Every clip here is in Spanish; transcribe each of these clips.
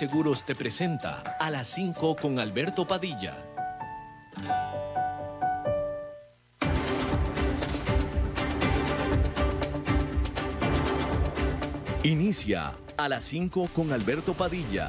Seguros te presenta a las 5 con Alberto Padilla. Inicia a las 5 con Alberto Padilla.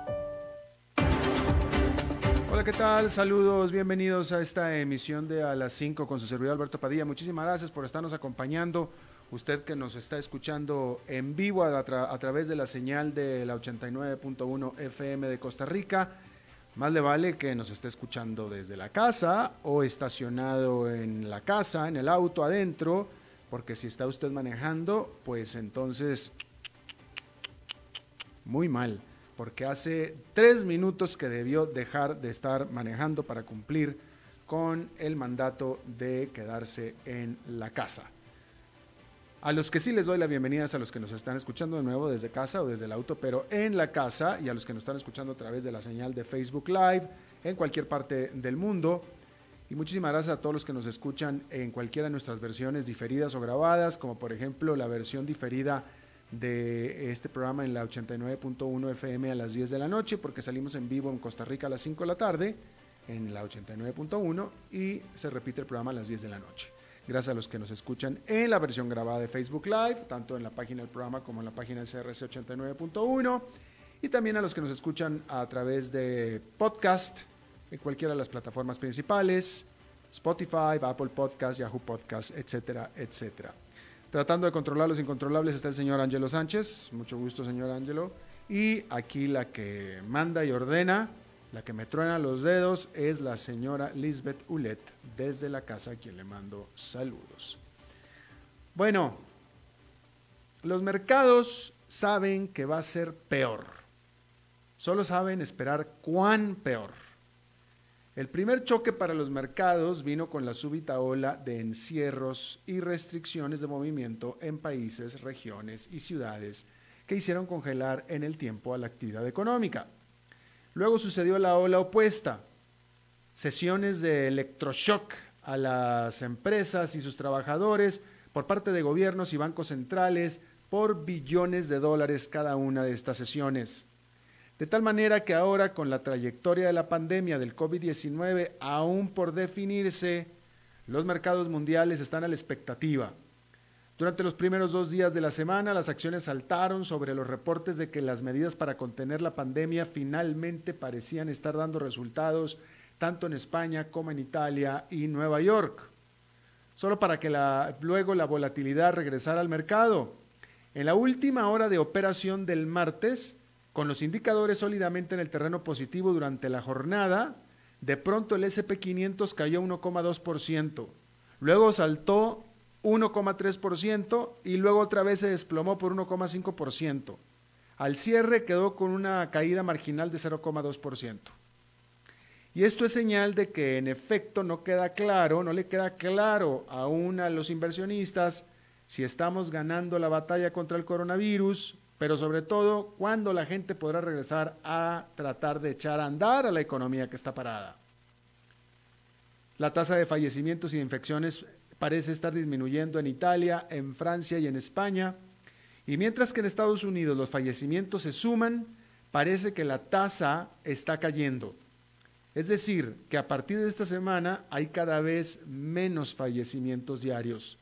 ¿Qué tal? Saludos, bienvenidos a esta emisión de A las 5 con su servidor Alberto Padilla. Muchísimas gracias por estarnos acompañando. Usted que nos está escuchando en vivo a través de la señal de la 89.1 FM de Costa Rica. Más le vale que nos esté escuchando desde la casa o estacionado en la casa, en el auto adentro, porque si está usted manejando, pues entonces muy mal porque hace tres minutos que debió dejar de estar manejando para cumplir con el mandato de quedarse en la casa. A los que sí les doy la bienvenida a los que nos están escuchando de nuevo desde casa o desde el auto, pero en la casa y a los que nos están escuchando a través de la señal de Facebook Live en cualquier parte del mundo. Y muchísimas gracias a todos los que nos escuchan en cualquiera de nuestras versiones diferidas o grabadas, como por ejemplo la versión diferida de este programa en la 89.1 FM a las 10 de la noche, porque salimos en vivo en Costa Rica a las 5 de la tarde, en la 89.1, y se repite el programa a las 10 de la noche. Gracias a los que nos escuchan en la versión grabada de Facebook Live, tanto en la página del programa como en la página del CRC 89.1, y también a los que nos escuchan a través de podcast, en cualquiera de las plataformas principales, Spotify, Apple Podcast, Yahoo Podcast, etcétera, etcétera. Tratando de controlar los incontrolables está el señor Angelo Sánchez. Mucho gusto, señor Angelo. Y aquí la que manda y ordena, la que me truena los dedos, es la señora Lisbeth Ulet, desde la casa, a quien le mando saludos. Bueno, los mercados saben que va a ser peor. Solo saben esperar cuán peor. El primer choque para los mercados vino con la súbita ola de encierros y restricciones de movimiento en países, regiones y ciudades que hicieron congelar en el tiempo a la actividad económica. Luego sucedió la ola opuesta, sesiones de electroshock a las empresas y sus trabajadores por parte de gobiernos y bancos centrales por billones de dólares cada una de estas sesiones. De tal manera que ahora con la trayectoria de la pandemia del COVID-19 aún por definirse, los mercados mundiales están a la expectativa. Durante los primeros dos días de la semana, las acciones saltaron sobre los reportes de que las medidas para contener la pandemia finalmente parecían estar dando resultados tanto en España como en Italia y Nueva York. Solo para que luego la volatilidad regresara al mercado. En la última hora de operación del martes, con los indicadores sólidamente en el terreno positivo durante la jornada, de pronto el SP500 cayó 1,2%, luego saltó 1,3% y luego otra vez se desplomó por 1,5%. Al cierre quedó con una caída marginal de 0,2%. Y esto es señal de que en efecto no queda claro, no le queda claro aún a los inversionistas si estamos ganando la batalla contra el coronavirus pero sobre todo cuándo la gente podrá regresar a tratar de echar a andar a la economía que está parada. La tasa de fallecimientos y de infecciones parece estar disminuyendo en Italia, en Francia y en España, y mientras que en Estados Unidos los fallecimientos se suman, parece que la tasa está cayendo. Es decir, que a partir de esta semana hay cada vez menos fallecimientos diarios.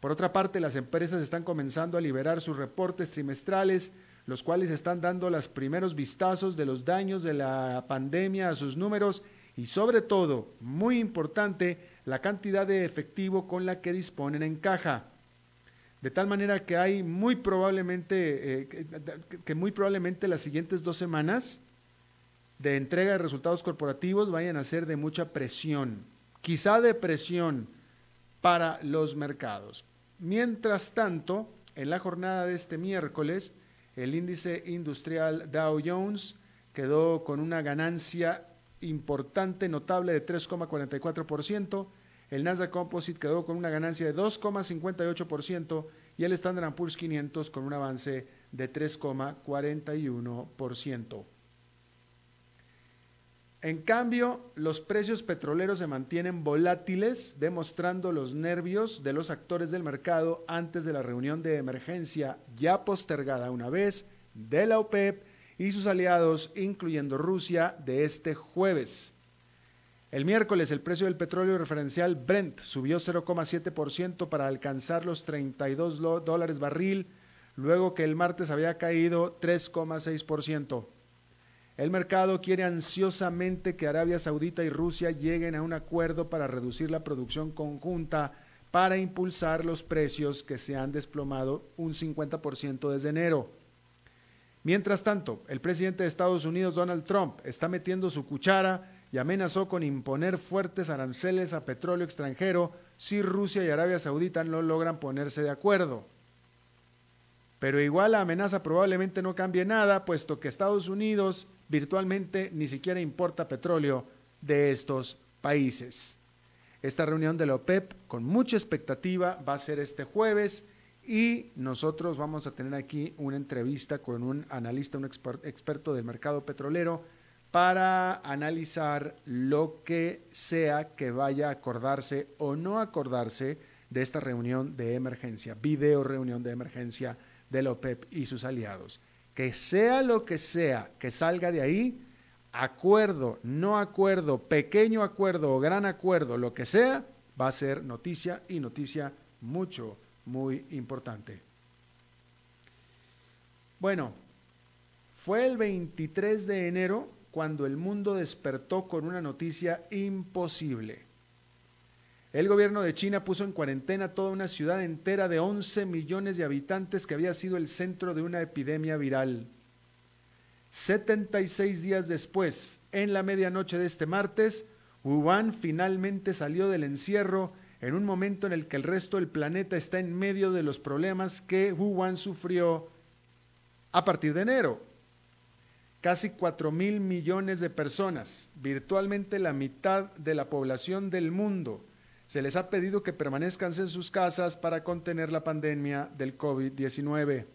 Por otra parte, las empresas están comenzando a liberar sus reportes trimestrales, los cuales están dando los primeros vistazos de los daños de la pandemia a sus números y sobre todo, muy importante, la cantidad de efectivo con la que disponen en caja. De tal manera que hay muy probablemente, eh, que, muy probablemente las siguientes dos semanas de entrega de resultados corporativos vayan a ser de mucha presión, quizá de presión para los mercados. Mientras tanto, en la jornada de este miércoles, el índice industrial Dow Jones quedó con una ganancia importante, notable de 3,44%, el Nasdaq Composite quedó con una ganancia de 2,58% y el Standard Poor's 500 con un avance de 3,41%. En cambio, los precios petroleros se mantienen volátiles, demostrando los nervios de los actores del mercado antes de la reunión de emergencia ya postergada una vez de la OPEP y sus aliados, incluyendo Rusia, de este jueves. El miércoles el precio del petróleo referencial Brent subió 0,7% para alcanzar los 32 dólares barril, luego que el martes había caído 3,6%. El mercado quiere ansiosamente que Arabia Saudita y Rusia lleguen a un acuerdo para reducir la producción conjunta para impulsar los precios que se han desplomado un 50% desde enero. Mientras tanto, el presidente de Estados Unidos, Donald Trump, está metiendo su cuchara y amenazó con imponer fuertes aranceles a petróleo extranjero si Rusia y Arabia Saudita no logran ponerse de acuerdo. Pero igual la amenaza probablemente no cambie nada, puesto que Estados Unidos virtualmente ni siquiera importa petróleo de estos países. Esta reunión de la OPEP, con mucha expectativa, va a ser este jueves y nosotros vamos a tener aquí una entrevista con un analista, un experto del mercado petrolero, para analizar lo que sea que vaya a acordarse o no acordarse de esta reunión de emergencia, video reunión de emergencia de la OPEP y sus aliados. Que sea lo que sea que salga de ahí, acuerdo, no acuerdo, pequeño acuerdo o gran acuerdo, lo que sea, va a ser noticia y noticia mucho, muy importante. Bueno, fue el 23 de enero cuando el mundo despertó con una noticia imposible. El gobierno de China puso en cuarentena toda una ciudad entera de 11 millones de habitantes que había sido el centro de una epidemia viral. 76 días después, en la medianoche de este martes, Wuhan finalmente salió del encierro en un momento en el que el resto del planeta está en medio de los problemas que Wuhan sufrió a partir de enero casi 4 mil millones de personas, virtualmente la mitad de la población del mundo, se les ha pedido que permanezcan en sus casas para contener la pandemia del COVID-19.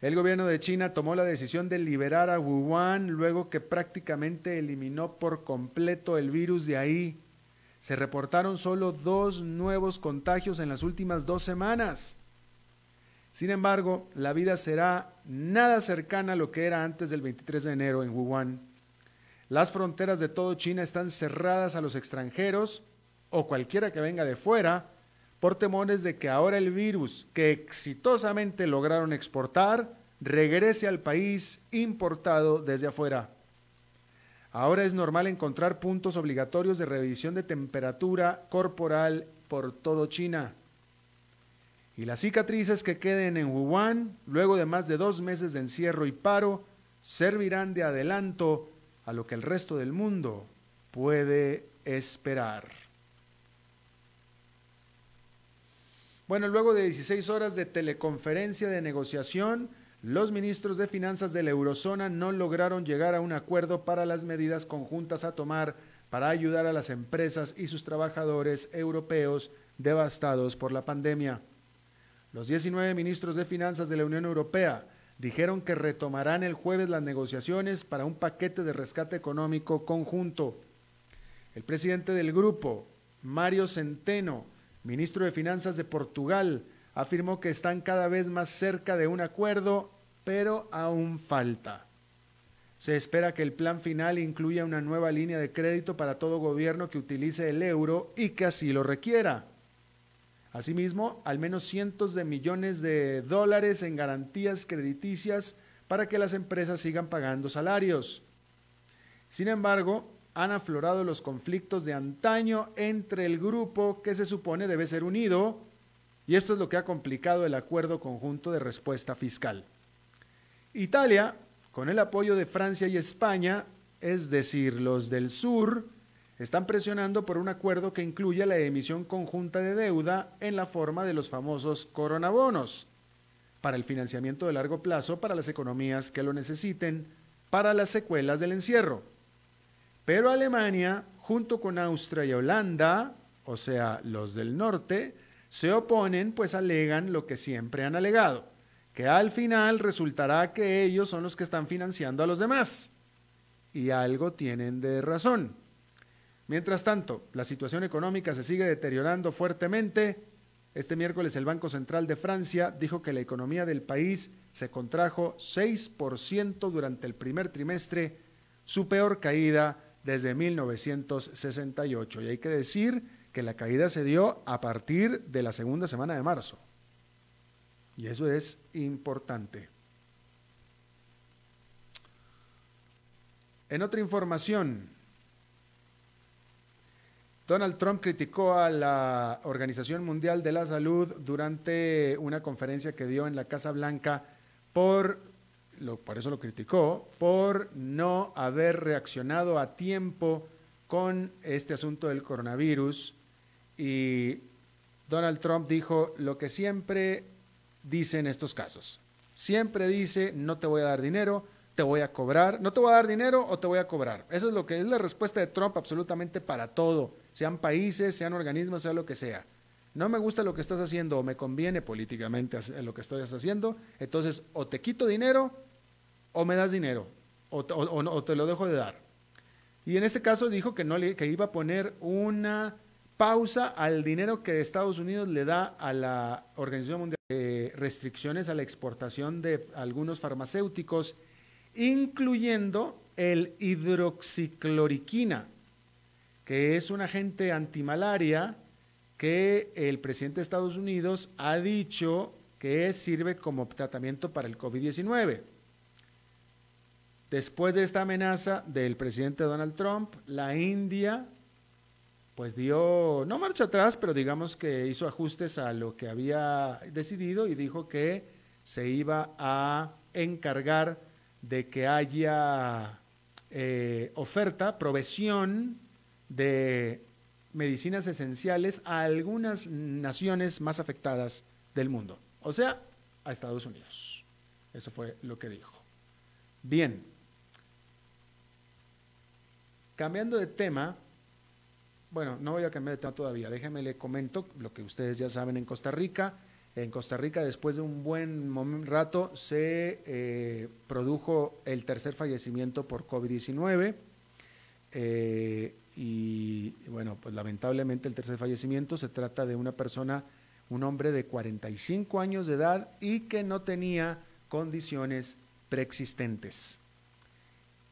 El gobierno de China tomó la decisión de liberar a Wuhan luego que prácticamente eliminó por completo el virus de ahí. Se reportaron solo dos nuevos contagios en las últimas dos semanas. Sin embargo, la vida será nada cercana a lo que era antes del 23 de enero en Wuhan. Las fronteras de todo China están cerradas a los extranjeros o cualquiera que venga de fuera por temores de que ahora el virus que exitosamente lograron exportar regrese al país importado desde afuera. Ahora es normal encontrar puntos obligatorios de revisión de temperatura corporal por todo China y las cicatrices que queden en Wuhan, luego de más de dos meses de encierro y paro, servirán de adelanto a lo que el resto del mundo puede esperar. Bueno, luego de 16 horas de teleconferencia de negociación, los ministros de finanzas de la eurozona no lograron llegar a un acuerdo para las medidas conjuntas a tomar para ayudar a las empresas y sus trabajadores europeos devastados por la pandemia. Los 19 ministros de Finanzas de la Unión Europea dijeron que retomarán el jueves las negociaciones para un paquete de rescate económico conjunto. El presidente del grupo, Mario Centeno, ministro de Finanzas de Portugal, afirmó que están cada vez más cerca de un acuerdo, pero aún falta. Se espera que el plan final incluya una nueva línea de crédito para todo gobierno que utilice el euro y que así lo requiera. Asimismo, al menos cientos de millones de dólares en garantías crediticias para que las empresas sigan pagando salarios. Sin embargo, han aflorado los conflictos de antaño entre el grupo que se supone debe ser unido, y esto es lo que ha complicado el acuerdo conjunto de respuesta fiscal. Italia, con el apoyo de Francia y España, es decir, los del sur, están presionando por un acuerdo que incluya la emisión conjunta de deuda en la forma de los famosos coronabonos para el financiamiento de largo plazo para las economías que lo necesiten para las secuelas del encierro. Pero Alemania, junto con Austria y Holanda, o sea, los del norte, se oponen pues alegan lo que siempre han alegado, que al final resultará que ellos son los que están financiando a los demás. Y algo tienen de razón. Mientras tanto, la situación económica se sigue deteriorando fuertemente. Este miércoles el Banco Central de Francia dijo que la economía del país se contrajo 6% durante el primer trimestre, su peor caída desde 1968. Y hay que decir que la caída se dio a partir de la segunda semana de marzo. Y eso es importante. En otra información, Donald Trump criticó a la Organización Mundial de la Salud durante una conferencia que dio en la Casa Blanca por, lo, por eso lo criticó, por no haber reaccionado a tiempo con este asunto del coronavirus. Y Donald Trump dijo lo que siempre dice en estos casos. Siempre dice, no te voy a dar dinero, te voy a cobrar, no te voy a dar dinero o te voy a cobrar. Eso es lo que es la respuesta de Trump absolutamente para todo sean países, sean organismos, sea lo que sea. No me gusta lo que estás haciendo o me conviene políticamente lo que estás haciendo, entonces o te quito dinero o me das dinero o, te lo dejo de dar. Y en este caso dijo que, no le, que iba a poner una pausa al dinero que Estados Unidos le da a la Organización Mundial de restricciones a la exportación de algunos farmacéuticos, incluyendo el hidroxicloriquina, que es un agente antimalaria que el presidente de Estados Unidos ha dicho que sirve como tratamiento para el COVID-19. Después de esta amenaza del presidente Donald Trump, la India pues dio, no marcha atrás, pero digamos que hizo ajustes a lo que había decidido y dijo que se iba a encargar de que haya eh, oferta, provisión de medicinas esenciales a algunas naciones más afectadas del mundo, o sea, a Estados Unidos. Eso fue lo que dijo. Bien, cambiando de tema, bueno, no voy a cambiar de tema todavía, déjenme le comento lo que ustedes ya saben en Costa Rica. En Costa Rica, después de un buen rato, se eh, produjo el tercer fallecimiento por COVID-19. Eh, y bueno, pues lamentablemente el tercer fallecimiento se trata de una persona, un hombre de 45 años de edad y que no tenía condiciones preexistentes.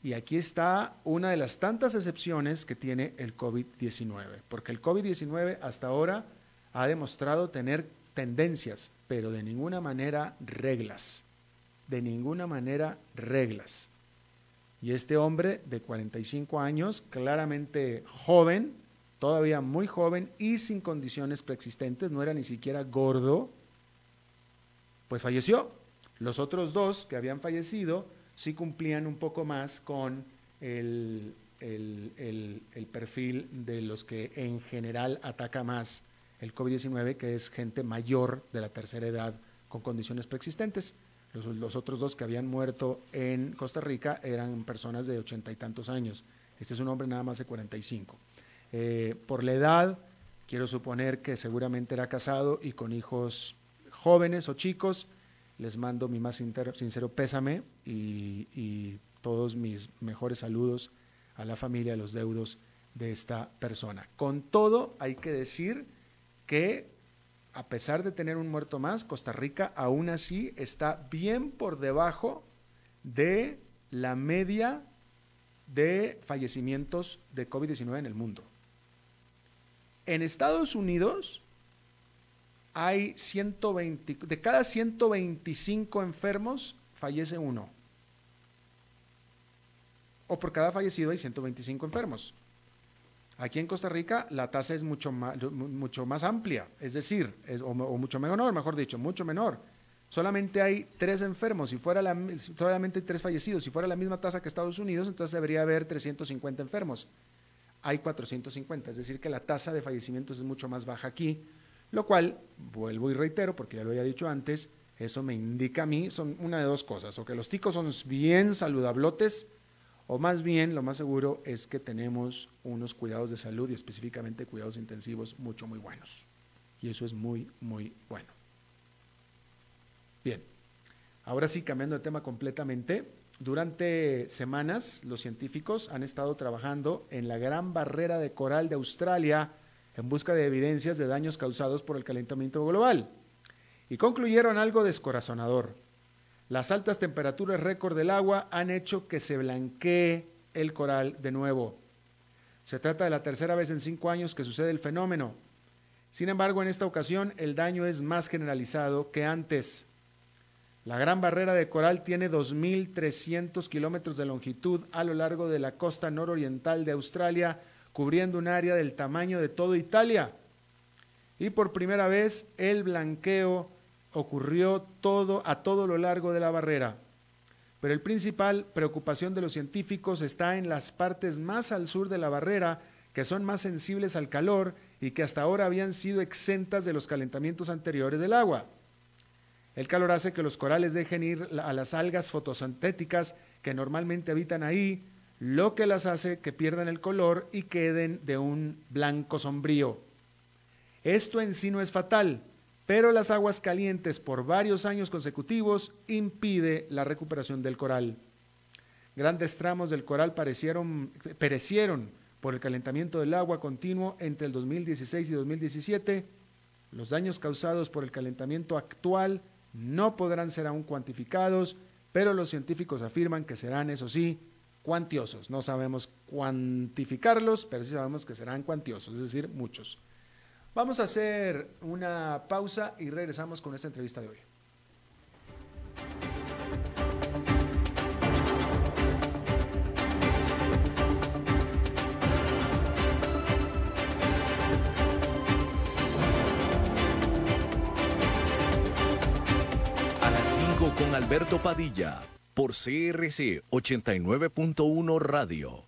Y aquí está una de las tantas excepciones que tiene el COVID-19, porque el COVID-19 hasta ahora ha demostrado tener tendencias, pero de ninguna manera reglas, de ninguna manera reglas. Y este hombre de 45 años, claramente joven, todavía muy joven y sin condiciones preexistentes, no era ni siquiera gordo, pues falleció. Los otros dos que habían fallecido sí cumplían un poco más con el, el perfil de los que en general ataca más el COVID-19, que es gente mayor de la tercera edad con condiciones preexistentes. Los, otros dos que habían muerto en Costa Rica eran personas de ochenta y tantos años. Este es un hombre nada más de 45. Eh, por la edad, quiero suponer que seguramente era casado y con hijos jóvenes o chicos. Les mando mi más sincero pésame y, todos mis mejores saludos a la familia, a los deudos de esta persona. Con todo, hay que decir que a pesar de tener un muerto más, Costa Rica aún así está bien por debajo de la media de fallecimientos de COVID-19 en el mundo. En Estados Unidos hay 120, de cada 125 enfermos fallece uno. o por cada fallecido hay 125 enfermos. Aquí en Costa Rica la tasa es mucho más, mucho más amplia, es decir, o, mucho menor, mejor dicho, mucho menor. Solamente hay tres enfermos, si fuera la, solamente tres fallecidos. Si fuera la misma tasa que Estados Unidos, entonces debería haber 350 enfermos. Hay 450, es decir, que la tasa de fallecimientos es mucho más baja aquí, lo cual, vuelvo y reitero, porque ya lo había dicho antes, eso me indica a mí, son una de dos cosas, o que los ticos son bien saludablotes, o más bien lo más seguro es que tenemos unos cuidados de salud y específicamente cuidados intensivos mucho, muy buenos. Y eso es muy, muy bueno. Bien, ahora sí, cambiando de tema completamente, durante semanas los científicos han estado trabajando en la gran barrera de coral de Australia en busca de evidencias de daños causados por el calentamiento global y concluyeron algo descorazonador. Las altas temperaturas récord del agua han hecho que se blanquee el coral de nuevo. Se trata de la tercera vez en cinco años que sucede el fenómeno. Sin embargo, en esta ocasión el daño es más generalizado que antes. La Gran Barrera de Coral tiene 2.300 kilómetros de longitud a lo largo de la costa nororiental de Australia, cubriendo un área del tamaño de toda Italia. Y por primera vez el blanqueo ocurrió todo a todo lo largo de la barrera. Pero el principal preocupación de los científicos está en las partes más al sur de la barrera, que son más sensibles al calor y que hasta ahora habían sido exentas de los calentamientos anteriores del agua. El calor hace que los corales dejen ir a las algas fotosintéticas que normalmente habitan ahí, lo que las hace que pierdan el color y queden de un blanco sombrío. Esto en sí no es fatal, pero las aguas calientes por varios años consecutivos impide la recuperación del coral. Grandes tramos del coral perecieron por el calentamiento del agua continuo entre el 2016 y 2017. Los daños causados por el calentamiento actual no podrán ser aún cuantificados, pero los científicos afirman que serán, eso sí, cuantiosos. No sabemos cuantificarlos, pero sí sabemos que serán cuantiosos, es decir, muchos. Vamos a hacer una pausa y regresamos con esta entrevista de hoy. A las 5 con Alberto Padilla por CRC 89.1 Radio.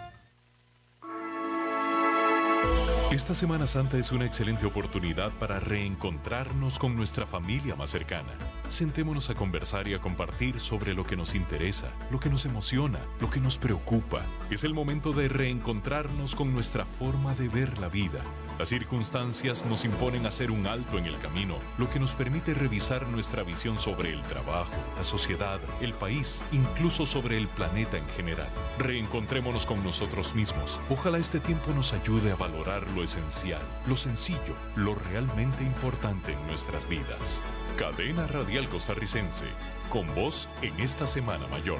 Esta Semana Santa es una excelente oportunidad para reencontrarnos con nuestra familia más cercana. Sentémonos a conversar y a compartir sobre lo que nos interesa, lo que nos emociona, lo que nos preocupa. Es el momento de reencontrarnos con nuestra forma de ver la vida las circunstancias nos imponen hacer un alto en el camino, lo que nos permite revisar nuestra visión sobre el trabajo, la sociedad, el país, incluso sobre el planeta en general. Reencontrémonos con nosotros mismos. Ojalá este tiempo nos ayude a valorar lo esencial, lo sencillo, lo realmente importante en nuestras vidas. Cadena Radial Costarricense, con vos en esta Semana Mayor.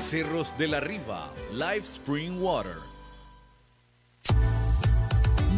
Cerros de la Riva, Live Spring Water.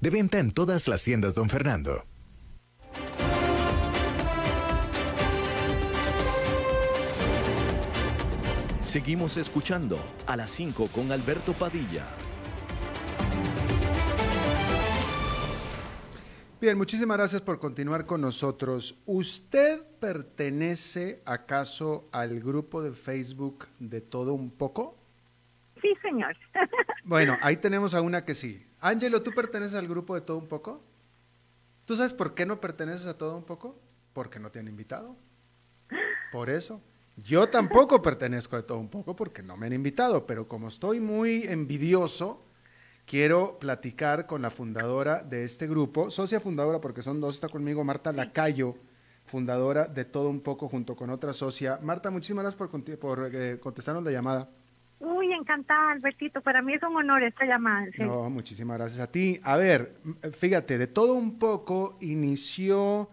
De venta en todas las tiendas, don Fernando. Seguimos escuchando a las 5 con Alberto Padilla. Bien, muchísimas gracias por continuar con nosotros. ¿Usted pertenece acaso al grupo de Facebook de todo un poco? Sí, señor. bueno, ahí tenemos a una que sí. Ángelo, ¿tú perteneces al grupo de todo un poco? ¿Tú sabes por qué no perteneces a todo un poco? Porque no te han invitado. Por eso. Yo tampoco pertenezco a todo un poco porque no me han invitado, pero como estoy muy envidioso, quiero platicar con la fundadora de este grupo, socia fundadora porque son dos, está conmigo Marta Lacayo, fundadora de Todo un poco junto con otra socia. Marta, muchísimas gracias por, por eh, contestarnos la llamada. Uy, encantada, Albertito. Para mí es un honor esta llamada. No, muchísimas gracias a ti. A ver, fíjate, de todo un poco inició,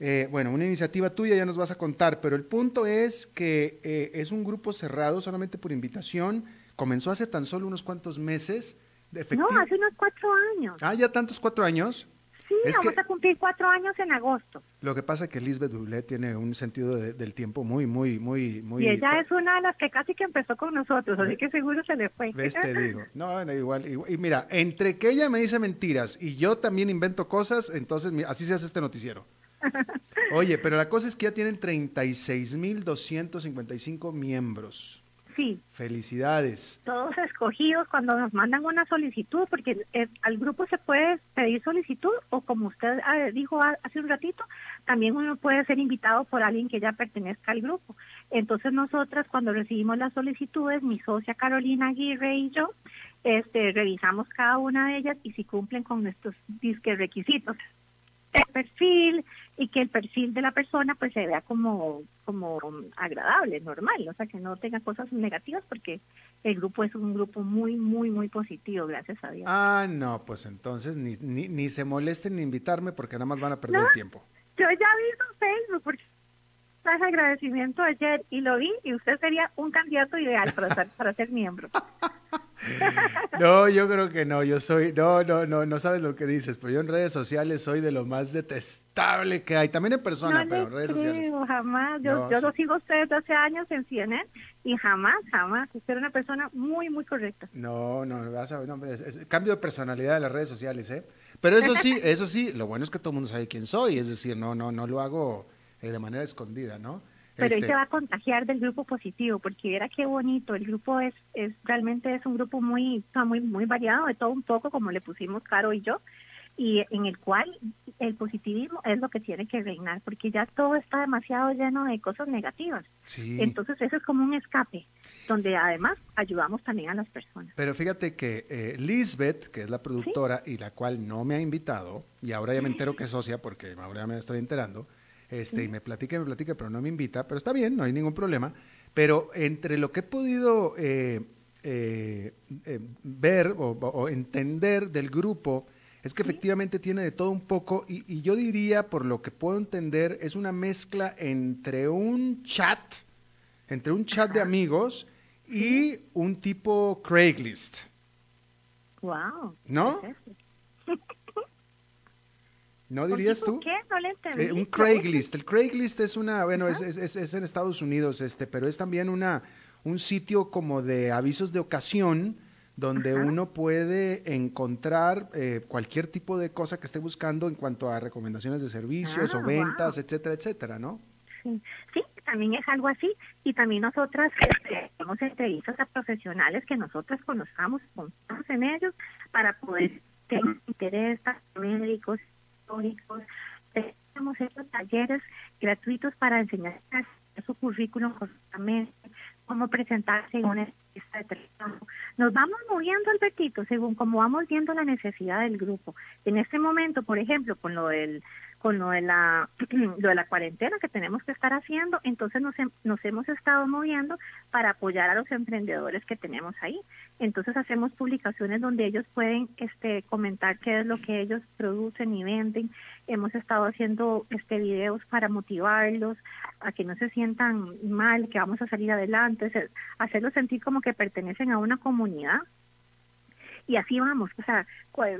eh, bueno, una iniciativa tuya, ya nos vas a contar, pero el punto es que eh, es un grupo cerrado solamente por invitación. Comenzó hace tan solo unos cuantos meses. De no, hace unos cuatro años. Ah, ya tantos cuatro años. Sí, vamos a cumplir cuatro años en agosto. Lo que pasa es que Lisbeth Dublet tiene un sentido del tiempo muy, muy, muy, muy... Y ella es una de las que casi que empezó con nosotros, así que seguro se le fue. Ves, te digo. No, igual, igual, Y mira, entre que ella me dice mentiras y yo también invento cosas, entonces así se hace este noticiero. Oye, pero la cosa es que ya tienen 36.255 miembros. Sí. Felicidades. Todos escogidos cuando nos mandan una solicitud, porque eh, al grupo se puede pedir solicitud o como usted ah, dijo hace un ratito, también uno puede ser invitado por alguien que ya pertenezca al grupo. Entonces nosotras cuando recibimos las solicitudes, mi socia Carolina Aguirre y yo, este, revisamos cada una de ellas y si cumplen con nuestros disques requisitos. El perfil, y que el perfil de la persona pues se vea como como agradable, normal, o sea, que no tenga cosas negativas porque el grupo es un grupo muy, muy, muy positivo, gracias a Dios. Ah, no, pues entonces ni, ni, ni se molesten ni invitarme porque nada más van a perder el tiempo. Yo ya vi su Facebook porque ese agradecimiento ayer y lo vi y usted sería un candidato ideal para ser, para ser miembro. No, yo creo que no, yo soy, no, no, no, no sabes lo que dices, pero yo en redes sociales soy de lo más detestable que hay, también en persona, pero en redes sociales. jamás, yo, yo lo sigo a ustedes hace años en CNN y jamás, jamás, usted era una persona muy, muy correcta. No, no, vas a, no cambio de personalidad de las redes sociales, ¿eh? Pero eso sí, eso sí, lo bueno es que todo el mundo sabe quién soy, es decir, no, no, no lo hago eh, de manera escondida, ¿no? Pero este... se va a contagiar del grupo positivo, porque era qué bonito, el grupo es, es realmente es un grupo muy, muy, muy variado, de todo un poco, como le pusimos Caro y yo, y en el cual el positivismo es lo que tiene que reinar, porque ya todo está demasiado lleno de cosas negativas. Entonces eso es como un escape, donde además ayudamos también a las personas. Pero fíjate que eh, Lisbeth, que es la productora y la cual no me ha invitado, y ahora ya me entero que es socia porque ahora ya me estoy enterando, este, y me platica y me platica, pero no me invita, pero está bien, no hay ningún problema. Pero entre lo que he podido eh, eh, eh, ver o, entender del grupo, es que efectivamente tiene de todo un poco, y, yo diría, por lo que puedo entender, es una mezcla entre un chat, entre un chat de amigos y un tipo Craigslist. Wow. ¿No? ¿No dirías tú? ¿Qué? No le entendí. Eh, un Craigslist. El Craigslist es una, bueno, es, es, es, en Estados Unidos, este, pero es también una, un sitio como de avisos de ocasión donde uno puede encontrar eh, cualquier tipo de cosa que esté buscando en cuanto a recomendaciones de servicios o Ah, ventas, etcétera, etcétera, ¿no? Sí, sí, también es algo así. Y también nosotras este, hacemos entrevistas a profesionales que nosotras conozcamos, confiamos en ellos, para poder tener interés, médicos, psicólogos. Hemos talleres gratuitos para enseñar su currículum correctamente, cómo presentarse en una entrevista de trabajo. Nos vamos moviendo, Albertito, según como vamos viendo la necesidad del grupo. En este momento, por ejemplo, con lo del con lo de la lo de la cuarentena que tenemos que estar haciendo, entonces nos, nos hemos estado moviendo para apoyar a los emprendedores que tenemos ahí. Entonces hacemos publicaciones donde ellos pueden este comentar qué es lo que ellos producen y venden. Hemos estado haciendo este videos para motivarlos a que no se sientan mal, que vamos a salir adelante, hacerlos sentir como que pertenecen a una comunidad y así vamos, o sea,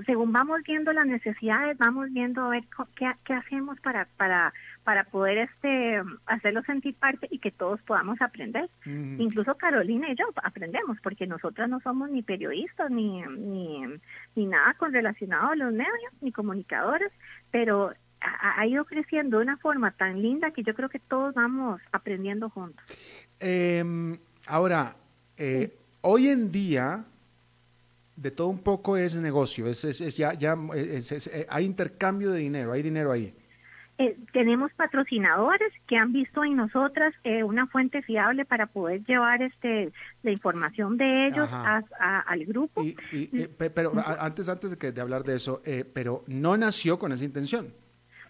según vamos viendo las necesidades, vamos viendo a ver qué, qué hacemos para para para poder este hacerlos sentir parte y que todos podamos aprender. Incluso Carolina y yo aprendemos, porque nosotras no somos ni periodistas ni ni, ni nada con relacionado a los medios, ni comunicadores, pero ha, ha ido creciendo de una forma tan linda que yo creo que todos vamos aprendiendo juntos. Em, ahora, eh, hoy en día, de todo un poco es negocio, es, es- es ya, ya es- eh, hay intercambio de dinero, hay dinero ahí. Eh, tenemos patrocinadores que han visto en nosotras eh, una fuente fiable para poder llevar este la información de ellos a- a- al grupo. Y, y, eh, pe- pero antes, antes de, que, de hablar de eso, eh, pero no nació con esa intención.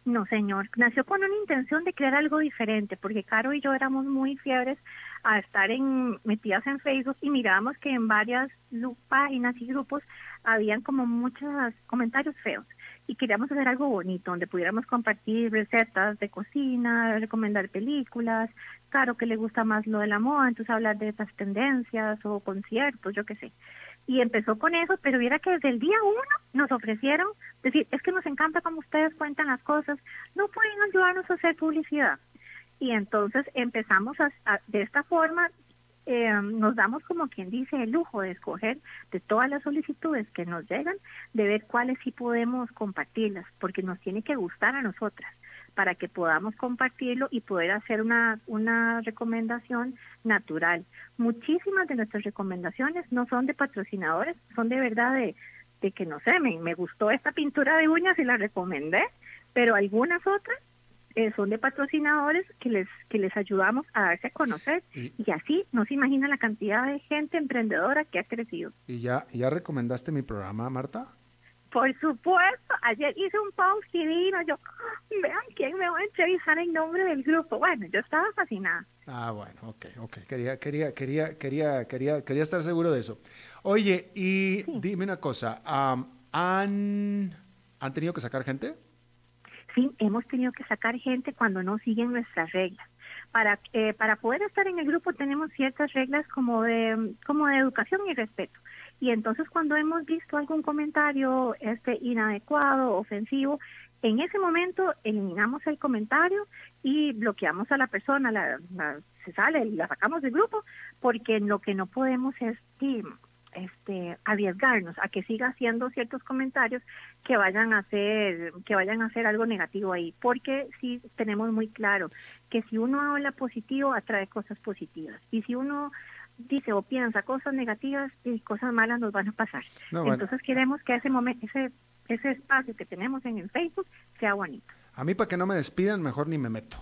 No, señor. Nació con una intención de crear algo diferente, porque Caro y yo éramos muy fiebres a estar en, metidas en Facebook y mirábamos que en varias páginas y grupos habían como muchos comentarios feos. Y queríamos hacer algo bonito, donde pudiéramos compartir recetas de cocina, recomendar películas. Caro que le gusta más lo de la moda, entonces hablar de estas tendencias o conciertos, yo qué sé. Y empezó con eso, pero viera que desde el día uno nos ofrecieron decir, es que nos encanta cómo ustedes cuentan las cosas, no pueden ayudarnos a hacer publicidad. Y entonces empezamos a, a- de esta forma, eh, nos damos como quien dice el lujo de escoger de todas las solicitudes que nos llegan, de ver cuáles sí podemos compartirlas, porque nos tiene que gustar a nosotras para que podamos compartirlo y poder hacer una, una recomendación natural. Muchísimas de nuestras recomendaciones no son de patrocinadores, son de verdad de, de que no sé, me, me gustó esta pintura de uñas y la recomendé, pero algunas otras eh, son de patrocinadores que les que les ayudamos a darse a conocer Y- y así no se imagina la cantidad de gente emprendedora que ha crecido. ¿Y ya, ya recomendaste mi programa, Marta? Por supuesto, ayer hice un post divino, yo, "Ah, vean quién me va a entrevistar en nombre del grupo. Bueno, yo estaba fascinada. Ah, bueno, ok, ok. Quería, quería, quería, quería, quería, quería estar seguro de eso. Oye, y dime una cosa, am, ¿han, ¿han tenido que sacar gente? Sí, hemos tenido que sacar gente cuando no siguen nuestras reglas. Para, eh, para poder estar en el grupo tenemos ciertas reglas como de, como de educación y respeto. Y entonces cuando hemos visto algún comentario este inadecuado, ofensivo, en ese momento eliminamos el comentario y bloqueamos a la persona, la, se sale, la sacamos del grupo, porque lo que no podemos es este, arriesgarnos a que siga haciendo ciertos comentarios que vayan a hacer que vayan a hacer algo negativo ahí porque sí tenemos muy claro que si uno habla positivo atrae cosas positivas y si uno dice o piensa cosas negativas y cosas malas nos van a pasar No, bueno. entonces queremos que ese momento ese ese espacio que tenemos en el Facebook sea bonito A mí para que no me despidan, mejor ni me meto.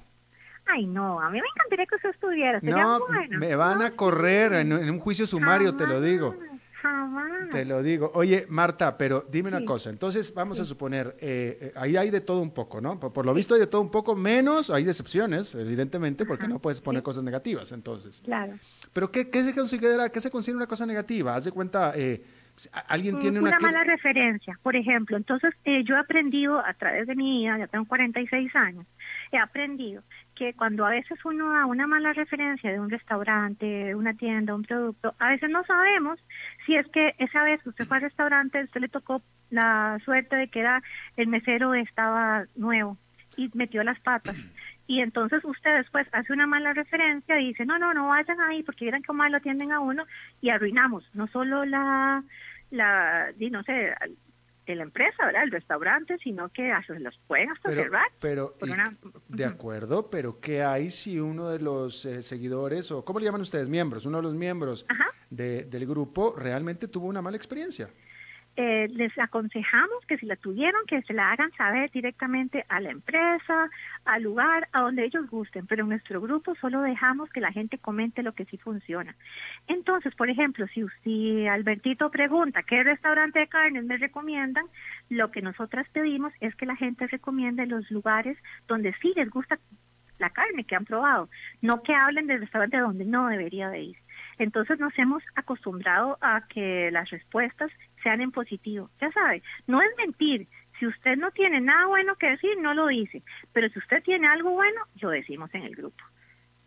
ay no a mí me encantaría que usted estuviera No, bueno. me van a correr en, en un juicio sumario, te lo digo. Jamás. Te lo digo. Oye, Marta, pero dime una cosa. Entonces, vamos a suponer, eh, eh, ahí hay de todo un poco, ¿no? Por, por lo visto hay de todo un poco, menos hay decepciones, evidentemente, porque no puedes poner cosas negativas, entonces. claro Pero ¿qué, qué se considera, qué se considera una cosa negativa? Haz de cuenta, eh, alguien tiene una, mala referencia, por ejemplo. Entonces, eh, yo he aprendido a través de mi vida, ya tengo 46 años, he aprendido que cuando a veces uno da una mala referencia de un restaurante, de una tienda, un producto, a veces no sabemos si es que esa vez que usted fue al restaurante, usted le tocó la suerte de que era el mesero estaba nuevo y metió las patas. Y entonces usted después hace una mala referencia y dice, no, no, no vayan ahí porque vieran cómo mal lo atienden a uno y arruinamos no solo la, la no sé, de la empresa, ¿verdad? El restaurante, sino que hasta los pueden hasta pero, cerrar. Pero, de acuerdo, pero ¿qué hay si uno de los eh, seguidores, o ¿cómo le llaman ustedes? Miembros, uno de los miembros de, del grupo realmente tuvo una mala experiencia? Eh, les aconsejamos que si la tuvieron, que se la hagan saber directamente a la empresa, al lugar, a donde ellos gusten, pero en nuestro grupo solo dejamos que la gente comente lo que sí funciona. Entonces, por ejemplo, si, usted, Albertito pregunta qué restaurante de carnes me recomiendan, lo que nosotras pedimos es que la gente recomiende los lugares donde sí les gusta la carne que han probado, no que hablen del restaurante donde no debería de ir. Entonces nos hemos acostumbrado a que las respuestas sean en positivo. Ya sabe, no es mentir. Si usted no tiene nada bueno que decir, no lo dice. Pero si usted tiene algo bueno, lo decimos en el grupo.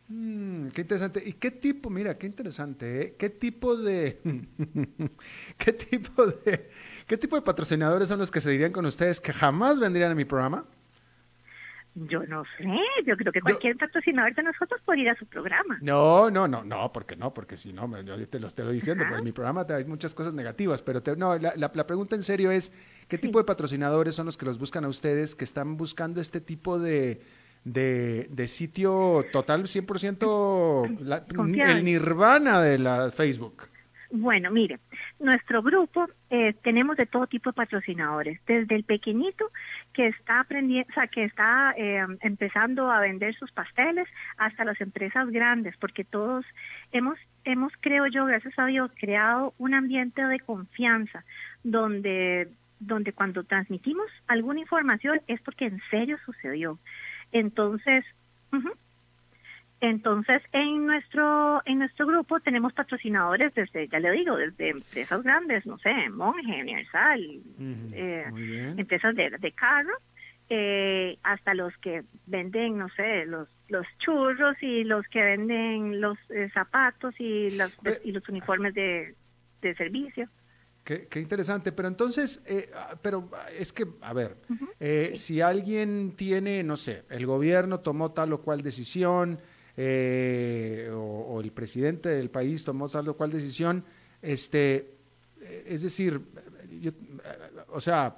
Mm, qué interesante. ¿Y qué tipo, mira, qué interesante, ¿eh? ¿Qué tipo de, qué tipo de, qué tipo de patrocinadores son los que se dirían con ustedes que jamás vendrían a mi programa? Yo no sé, yo creo que cualquier patrocinador de nosotros puede ir a su programa. No, no, no, no, porque no, porque si no, yo te lo estoy diciendo, porque en mi programa hay muchas cosas negativas, pero no, la, la, pregunta en serio es, ¿qué tipo de patrocinadores son los que los buscan a ustedes, que están buscando este tipo de, de, de sitio total 100% la, el nirvana de la Facebook? Bueno, mire, nuestro grupo eh, tenemos de todo tipo de patrocinadores, desde el pequeñito que está aprendiendo, o sea, que está eh, empezando a vender sus pasteles, hasta las empresas grandes, porque todos hemos, hemos, creo yo, gracias a Dios, creado un ambiente de confianza donde, donde cuando transmitimos alguna información es porque en serio sucedió. Entonces, entonces, en nuestro en nuestro grupo tenemos patrocinadores desde, ya le digo, desde empresas grandes, no sé, Monge, Universal, eh, empresas de, de carro, eh, hasta los que venden, no sé, los los churros y los que venden los eh, zapatos y los y los uniformes de, de servicio. Qué, qué, interesante, pero entonces, ah, pero es que, a ver, si alguien tiene, no sé, el gobierno tomó tal o cual decisión, eh, o, el presidente del país tomó tal o cual decisión, este, eh, es decir, o sea,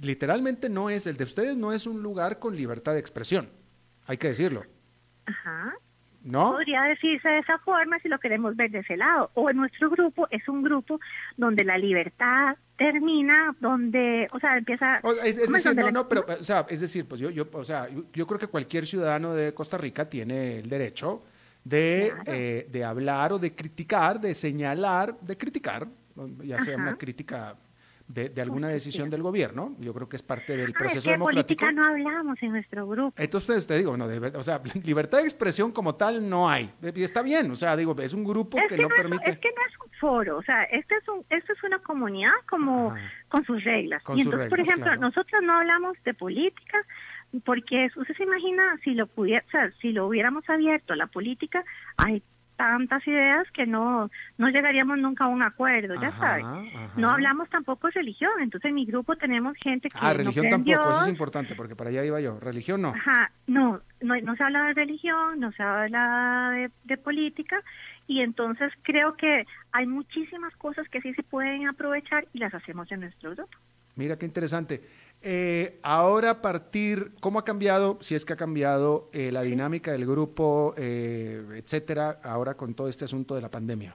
literalmente no es, el de ustedes no es un lugar con libertad de expresión, hay que decirlo. Ajá. ¿No? Podría decirse de esa forma si lo queremos ver de ese lado. O en nuestro grupo es un grupo donde la libertad termina, donde, o sea, empieza... es, decir, no, no, pero, o sea, es decir, pues yo, yo, o sea, yo, creo que cualquier ciudadano de Costa Rica tiene el derecho de, eh, de hablar o de criticar, de señalar, de criticar, ya sea una crítica de, alguna decisión del gobierno. Yo creo que es parte del proceso ah, democrático. política no hablamos en nuestro grupo. Entonces te digo, no, o sea, libertad de expresión como tal no hay. Y está bien, o sea, digo, es un grupo que, no, permite. Es, que no es un foro, o sea, este es un, esto es una comunidad como con sus reglas. y entonces, por ejemplo, nosotros no hablamos de política porque usted se imagina si lo pudiera, o sea, si lo hubiéramos abierto la política, hay tantas ideas que no, no llegaríamos nunca a un acuerdo, ya sabes. No hablamos tampoco de religión, entonces en mi grupo tenemos gente que... Ah, religión tampoco, eso es importante, porque para allá iba yo. Religión no. Ajá, no, no, no se habla de religión, no se habla de, de política, y entonces creo que hay muchísimas cosas que sí se pueden aprovechar y las hacemos en nuestro grupo. Mira qué interesante. Eh, ahora a partir, ¿cómo ha cambiado, si es que ha cambiado eh, la dinámica del grupo, eh, etcétera, ahora con todo este asunto de la pandemia?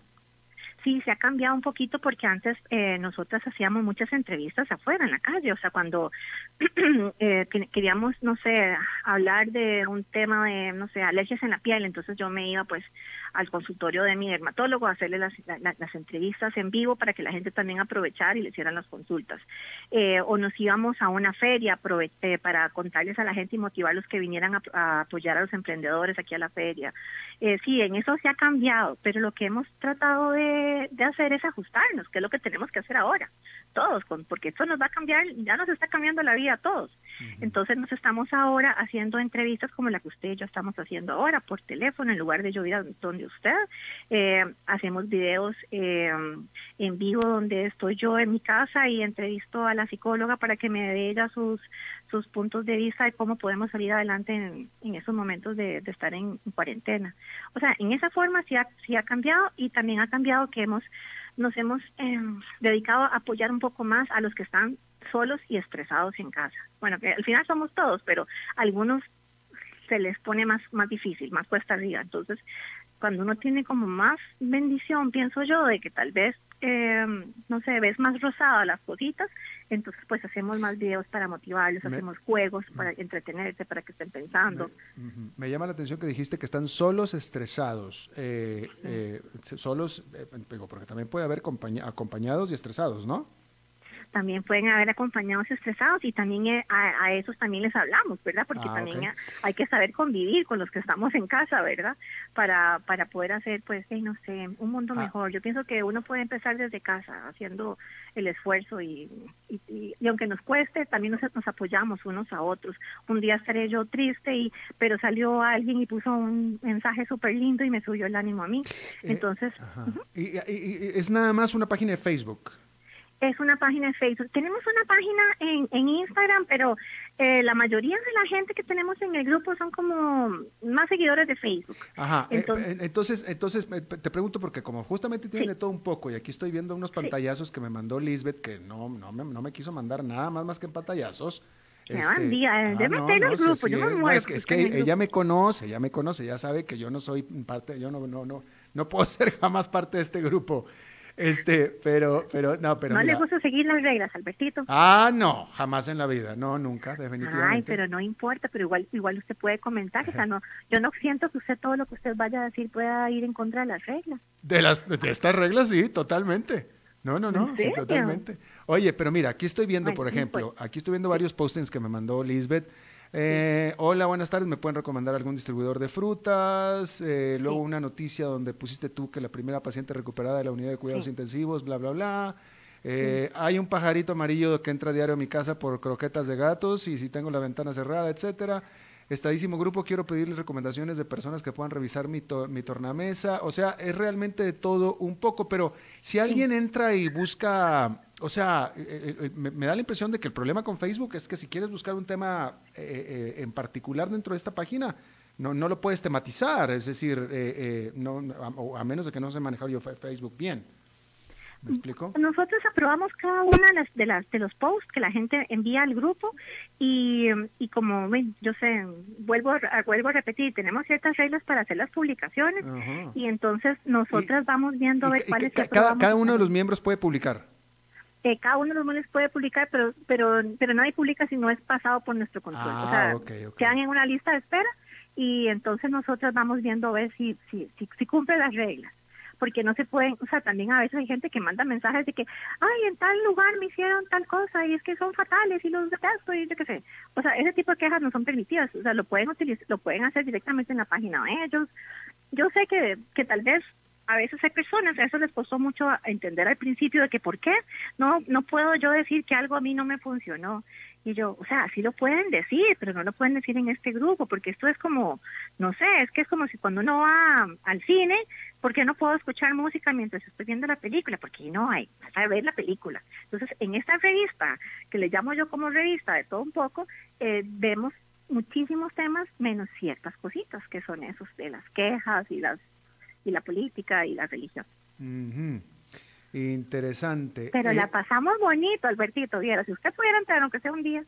Sí, se ha cambiado un poquito porque antes eh, nosotras hacíamos muchas entrevistas afuera, en la calle, o sea, cuando eh, queríamos, no sé, hablar de un tema de, no sé, alergias en la piel, entonces yo me iba pues al consultorio de mi dermatólogo a hacerle las, las entrevistas en vivo para que la gente también aprovechara y le hicieran las consultas. Eh, o nos íbamos a una feria eh, para contarles a la gente y motivarlos que vinieran a, apoyar a los emprendedores aquí a la feria. Eh, sí, en eso se ha cambiado, pero lo que hemos tratado de, de hacer es ajustarnos, que es lo que tenemos que hacer ahora, todos, con, porque esto nos va a cambiar, ya nos está cambiando la vida a todos. Entonces nos estamos ahora haciendo entrevistas como la que usted y yo estamos haciendo ahora, por teléfono, en lugar de yo ir a donde usted. Eh, hacemos videos eh, en vivo donde estoy yo en mi casa y entrevisto a la psicóloga para que me dé ella sus sus puntos de vista de cómo podemos salir adelante en, en esos momentos de, estar en, cuarentena. O sea, en esa forma sí ha, sí ha cambiado y también ha cambiado que hemos nos hemos eh, dedicado a apoyar un poco más a los que están solos y estresados en casa. Bueno, que al final somos todos, pero algunos se les pone más más difícil, más cuesta arriba. Entonces, cuando uno tiene como más bendición, pienso yo, de que tal vez, eh, no sé, ves más rosada las cositas, entonces pues hacemos más videos para motivarlos, hacemos juegos para entretenerse, para que estén pensando. Me, llama la atención que dijiste que están solos estresados, eh, eh, solos, eh, porque también puede haber acompañados y estresados, ¿no? También pueden haber acompañados estresados y también eh, a, esos también les hablamos, ¿verdad? Porque ah, también hay que saber convivir con los que estamos en casa, ¿verdad? Para, para poder hacer, pues, no sé, un mundo ah. mejor. Yo pienso que uno puede empezar desde casa haciendo el esfuerzo y, y, aunque nos cueste, también nos, nos apoyamos unos a otros. Un día estaré yo triste, y pero salió alguien y puso un mensaje súper lindo y me subió el ánimo a mí. Eh, Entonces... y es nada más una página de Facebook es una página de Facebook. Tenemos una página en, en Instagram, pero eh, la mayoría de la gente que tenemos en el grupo son como más seguidores de Facebook. Ajá, eh, entonces, eh, entonces, te pregunto porque como justamente tiene de todo un poco y aquí estoy viendo unos pantallazos que me mandó Lisbeth que no, no, me, no me quiso mandar nada más más que en pantallazos. Este, ah, no, el grupo, yo me es, es que ella me conoce, ella me conoce, ya sabe que yo no soy parte, yo no, no, no, no puedo ser jamás parte de este grupo. Este, pero, pero, no, pero. No le gusta seguir las reglas, Albertito. Ah, no, jamás en la vida, no, nunca, definitivamente. Ay, pero no importa, pero igual, igual usted puede comentar, o sea, no, yo no siento que usted todo lo que usted vaya a decir pueda ir en contra de las reglas. De las, de estas reglas, sí, totalmente. No, no, no, sí, totalmente. Oye, pero mira, aquí estoy viendo, por ejemplo, pues. aquí estoy viendo varios postings que me mandó Lisbeth eh, hola, buenas tardes. ¿Me pueden recomendar algún distribuidor de frutas? Eh, luego una noticia donde pusiste tú que la primera paciente recuperada de la unidad de cuidados intensivos, bla, bla, bla. Eh, hay un pajarito amarillo que entra diario a mi casa por croquetas de gatos y si tengo la ventana cerrada, etcétera. Estadísimo grupo, quiero pedirles recomendaciones de personas que puedan revisar mi, mi tornamesa. O sea, es realmente de todo un poco, pero si alguien entra y busca o sea, eh, eh, eh, me, da la impresión de que el problema con Facebook es que si quieres buscar un tema en particular dentro de esta página, no, no lo puedes tematizar, es decir, no, a, menos de que no se maneje yo Facebook bien. ¿Me explico? Nosotros aprobamos cada una de las, de las de los posts que la gente envía al grupo y, y como yo sé, vuelvo a, vuelvo a repetir, tenemos ciertas reglas para hacer las publicaciones y entonces nosotras vamos viendo a ver cuáles cada, cada uno de los miembros puede publicar cada uno de los móviles puede publicar, pero pero pero nadie publica si no es pasado por nuestro control. o sea, ah, quedan en una lista de espera y entonces nosotros vamos viendo a ver si, si, si, cumple las reglas. Porque no se pueden, o sea, también a veces hay gente que manda mensajes de que, ay, en tal lugar me hicieron tal cosa y es que son fatales y los detesto y yo qué sé. O sea, ese tipo de quejas no son permitidas. O sea, lo pueden utilizar, lo pueden hacer directamente en la página de ellos. Yo sé que, que tal vez a veces hay personas, a eso les costó mucho entender al principio de que por qué no no puedo yo decir que algo a mí no me funcionó. Y yo, o sea, sí lo pueden decir, pero no lo pueden decir en este grupo, porque esto es como, no sé, es que es como si cuando uno va al cine, ¿por qué no puedo escuchar música mientras estoy viendo la película? Porque no hay, a ver la película. Entonces, en esta revista, que le llamo yo como revista de todo un poco, eh, vemos muchísimos temas menos ciertas cositas que son esos de las quejas y las y la política y la religión. Interesante. Pero la eh, pasamos bonito, Albertito, viera, si usted pudiera entrar, aunque sea un día,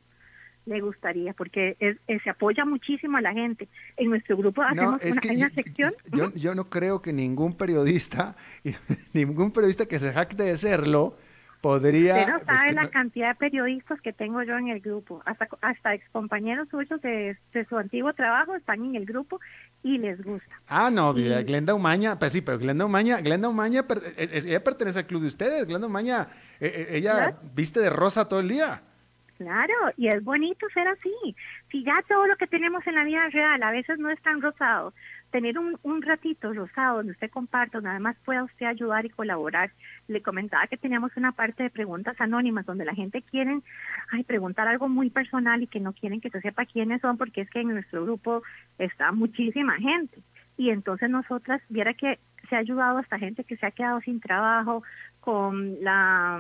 le gustaría, porque se apoya muchísimo a la gente. En nuestro grupo hacemos una, sección. Yo, yo, no creo que ningún periodista, ningún periodista que se jacte de serlo, podría... Usted no sabe la cantidad de periodistas que tengo yo en el grupo. Hasta, hasta excompañeros suyos de, su antiguo trabajo están en el grupo y les gusta. Ah, no, Glenda Umaña, pues sí, pero Glenda Umaña, Glenda Umaña, e, e, ella pertenece al club de ustedes. Glenda Umaña, ella viste de rosa todo el día. Claro, y es bonito ser así. Si ya todo lo que tenemos en la vida real a veces no es tan rosado, tener un, un ratito rosado donde usted comparta, donde además pueda usted ayudar y colaborar. Le comentaba que teníamos una parte de preguntas anónimas donde la gente quiere ay, preguntar algo muy personal y que no quieren que se sepa quiénes son porque es que en nuestro grupo está muchísima gente. Y entonces nosotras, viera que se ha ayudado a esta gente que se ha quedado sin trabajo, con la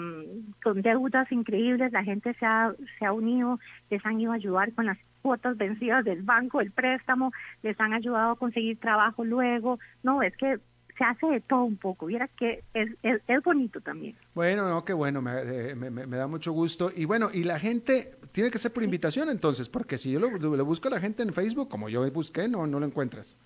con deudas increíbles, la gente se ha, se ha unido, les han ido a ayudar con las cuotas vencidas del banco, el préstamo, les han ayudado a conseguir trabajo luego. No, es que se hace de todo un poco. Viera que es, es, bonito también. Bueno, no, qué bueno, eh, me, me, da mucho gusto. Y bueno, y la gente tiene que ser por invitación entonces, porque si yo lo, lo busco a la gente en Facebook, como yo busqué, no, no lo encuentras.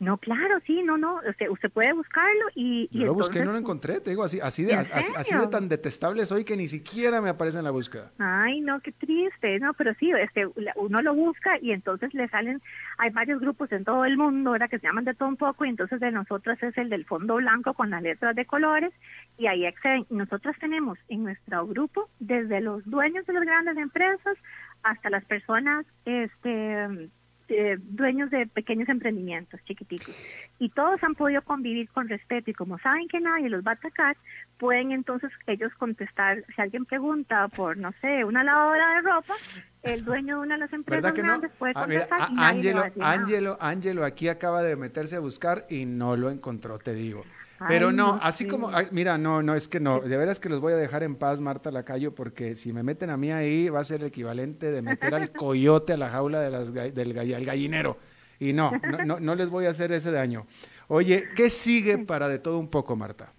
No, claro, sí, no, no, usted, usted puede buscarlo y... Yo lo busqué y no lo encontré, te digo, así, así, de, así, de tan detestable soy que ni siquiera me aparece en la búsqueda. Ay, no, qué triste, no, pero sí, este, uno lo busca y entonces le salen, hay varios grupos en todo el mundo, ¿verdad?, que se llaman de todo un poco y entonces de nosotros es el del fondo blanco con las letras de colores y ahí acceden. Nosotros tenemos en nuestro grupo desde los dueños de las grandes empresas hasta las personas, este eh, dueños de pequeños emprendimientos chiquiticos. Y todos han podido convivir con respeto y como saben que nadie los va a atacar, pueden entonces ellos contestar, si alguien pregunta por, no sé, una lavadora de ropa, el dueño de una de las empresas grandes puede ah, contestar. Angelo, Angelo, Angelo aquí acaba de meterse a buscar y no lo encontró, te digo. Pero no, así como, mira, no, no, es que no, de veras que los voy a dejar en paz, Marta Lacayo, porque si me meten a mí ahí va a ser el equivalente de meter al coyote a la jaula de las, del gallinero. Y no, no, no, les voy a hacer ese daño. Oye, ¿qué sigue para de todo un poco, Marta?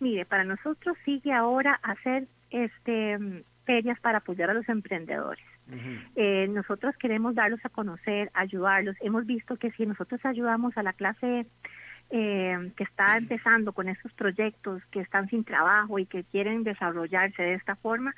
Mire, para nosotros sigue ahora hacer este ferias para apoyar a los emprendedores. Eh, nosotros queremos darlos a conocer, ayudarlos. Hemos visto que si nosotros ayudamos a la clase eh, que está empezando con estos proyectos, que están sin trabajo y que quieren desarrollarse de esta forma,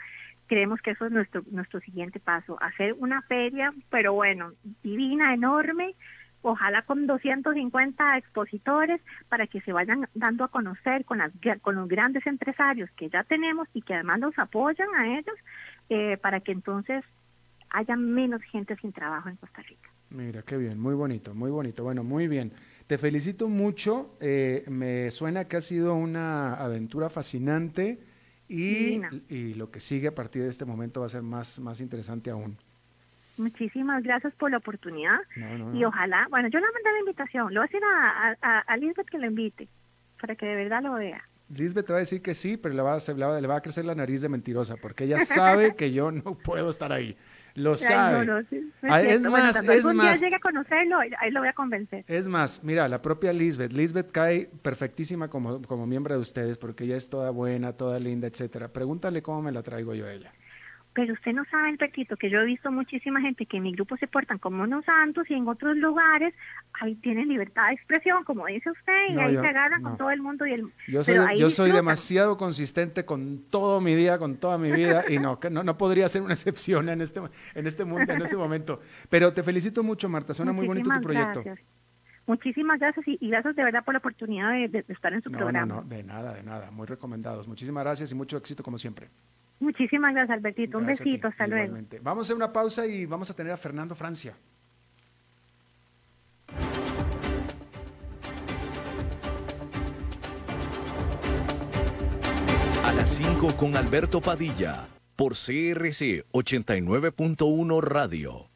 creemos que eso es nuestro, nuestro siguiente paso, hacer una feria, pero bueno, divina, enorme, ojalá con 250 expositores para que se vayan dando a conocer con, las, con los grandes empresarios que ya tenemos y que además nos apoyan a ellos, eh, para que entonces haya menos gente sin trabajo en Costa Rica. Mira, qué bien, muy bonito, muy bonito. Bueno, muy bien. Te felicito mucho. Eh, me suena que ha sido una aventura fascinante y, y, lo que sigue a partir de este momento va a ser más, más interesante aún. Muchísimas gracias por la oportunidad y ojalá, bueno, yo le mandé la invitación, le voy a decir a, a, a Lisbeth que lo invite para que de verdad lo vea. Lisbeth te va a decir que sí, pero le va, a, le va a crecer la nariz de mentirosa porque ella sabe que yo no puedo estar ahí. Lo sabe. es, más, es más. llegue a conocerlo, ahí lo voy a convencer. Es más, mira, la propia Lisbeth. Lisbeth cae perfectísima como, como miembro de ustedes porque ella es toda buena, toda linda, etcétera. Pregúntale cómo me la traigo yo a ella. Pero usted no sabe, el Petito, que yo he visto muchísima gente que en mi grupo se portan como unos santos y en otros lugares ahí tienen libertad de expresión, como dice usted, y ahí se agarran con todo el mundo. y el Yo soy, yo soy demasiado consistente con todo mi día, con toda mi vida, y no, no, no podría ser una excepción en este, en este mundo, en este momento. Pero te felicito mucho, Marta, suena muy bonito tu proyecto. Muchísimas gracias y, gracias de verdad por la oportunidad de, estar en su programa. No, no, de nada, de nada, muy recomendados. Muchísimas gracias y mucho éxito como siempre. Muchísimas gracias, Albertito. Un besito, hasta luego. Vamos a hacer una pausa y vamos a tener a Fernando Francia. A las 5 con Alberto Padilla, por CRC 89.1 Radio.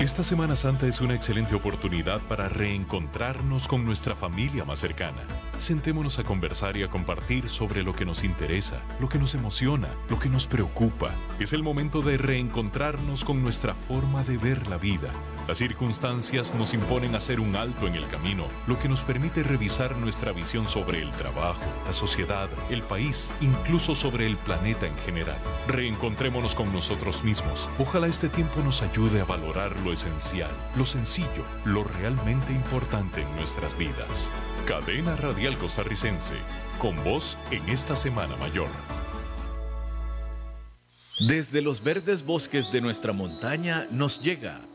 Esta Semana Santa es una excelente oportunidad para reencontrarnos con nuestra familia más cercana. Sentémonos a conversar y a compartir sobre lo que nos interesa, lo que nos emociona, lo que nos preocupa. Es el momento de reencontrarnos con nuestra forma de ver la vida. Las circunstancias nos imponen hacer un alto en el camino, lo que nos permite revisar nuestra visión sobre el trabajo, la sociedad, el país, incluso sobre el planeta en general. Reencontrémonos con nosotros mismos. Ojalá este tiempo nos ayude a valorar lo esencial, lo sencillo, lo realmente importante en nuestras vidas. Cadena Radial Costarricense, con vos en esta Semana Mayor. Desde los verdes bosques de nuestra montaña nos llega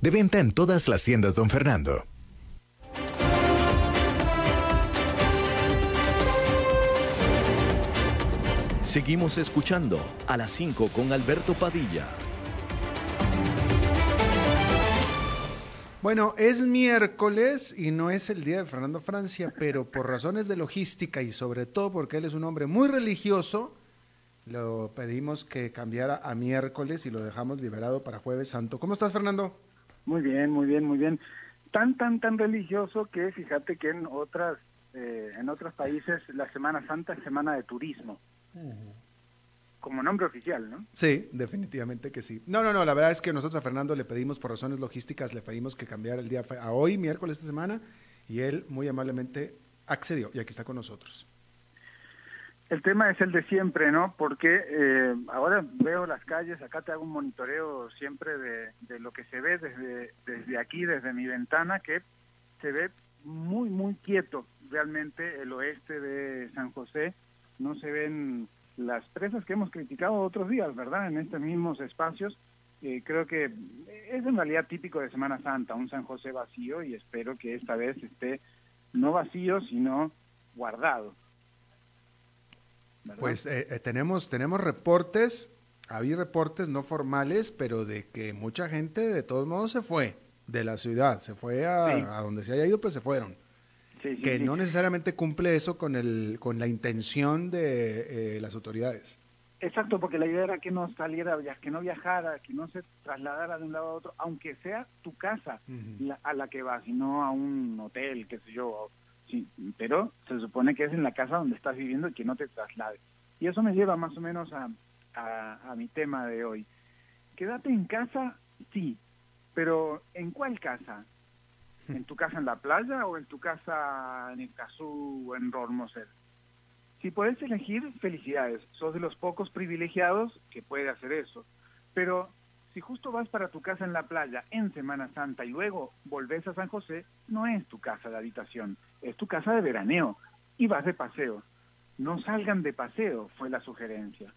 De venta en todas las tiendas, don Fernando. Seguimos escuchando a las 5 con Alberto Padilla. Bueno, es miércoles y no es el día de Fernando Francia, pero por razones de logística y sobre todo porque él es un hombre muy religioso, lo pedimos que cambiara a miércoles y lo dejamos liberado para jueves santo. ¿Cómo estás, Fernando? Muy bien, muy bien, muy bien. Tan, tan, tan religioso que fíjate que en otras, eh, en otros países la Semana Santa es Semana de Turismo. Como nombre oficial, ¿no? Sí, definitivamente que sí. No, no, no, la verdad es que nosotros a Fernando le pedimos por razones logísticas, le pedimos que cambiara el día a hoy, miércoles esta semana, y él muy amablemente accedió y aquí está con nosotros. El tema es el de siempre, ¿no? Porque eh, ahora veo las calles, acá te hago un monitoreo siempre de, lo que se ve desde, desde aquí, desde mi ventana, que se ve muy, muy quieto realmente el oeste de San José. No se ven las presas que hemos criticado otros días, ¿verdad? En estos mismos espacios. Eh, creo que es en realidad típico de Semana Santa, un San José vacío y espero que esta vez esté no vacío, sino guardado. Pues eh, eh, tenemos, tenemos reportes, había reportes no formales, pero de que mucha gente de todos modos se fue de la ciudad, se fue a, donde se haya ido, pues se fueron. que no necesariamente cumple eso con, el, con la intención de eh, las autoridades. Exacto, porque la idea era que no saliera, que no viajara, que no se trasladara de un lado a otro, aunque sea tu casa a la que vas, y no a un hotel, qué sé yo, sí, pero se supone que es en la casa donde estás viviendo y que no te traslades. Y eso me lleva más o menos a, a, mi tema de hoy. Quédate en casa, sí, pero ¿en cuál casa? ¿En tu casa en la playa o en tu casa en Escazú o en Rormoser? Si puedes elegir, felicidades. Sos de los pocos privilegiados que puede hacer eso. Pero si justo vas para tu casa en la playa en Semana Santa y luego volvés a San José, no es tu casa de habitación, es tu casa de veraneo y vas de paseo. No salgan de paseo, fue la sugerencia.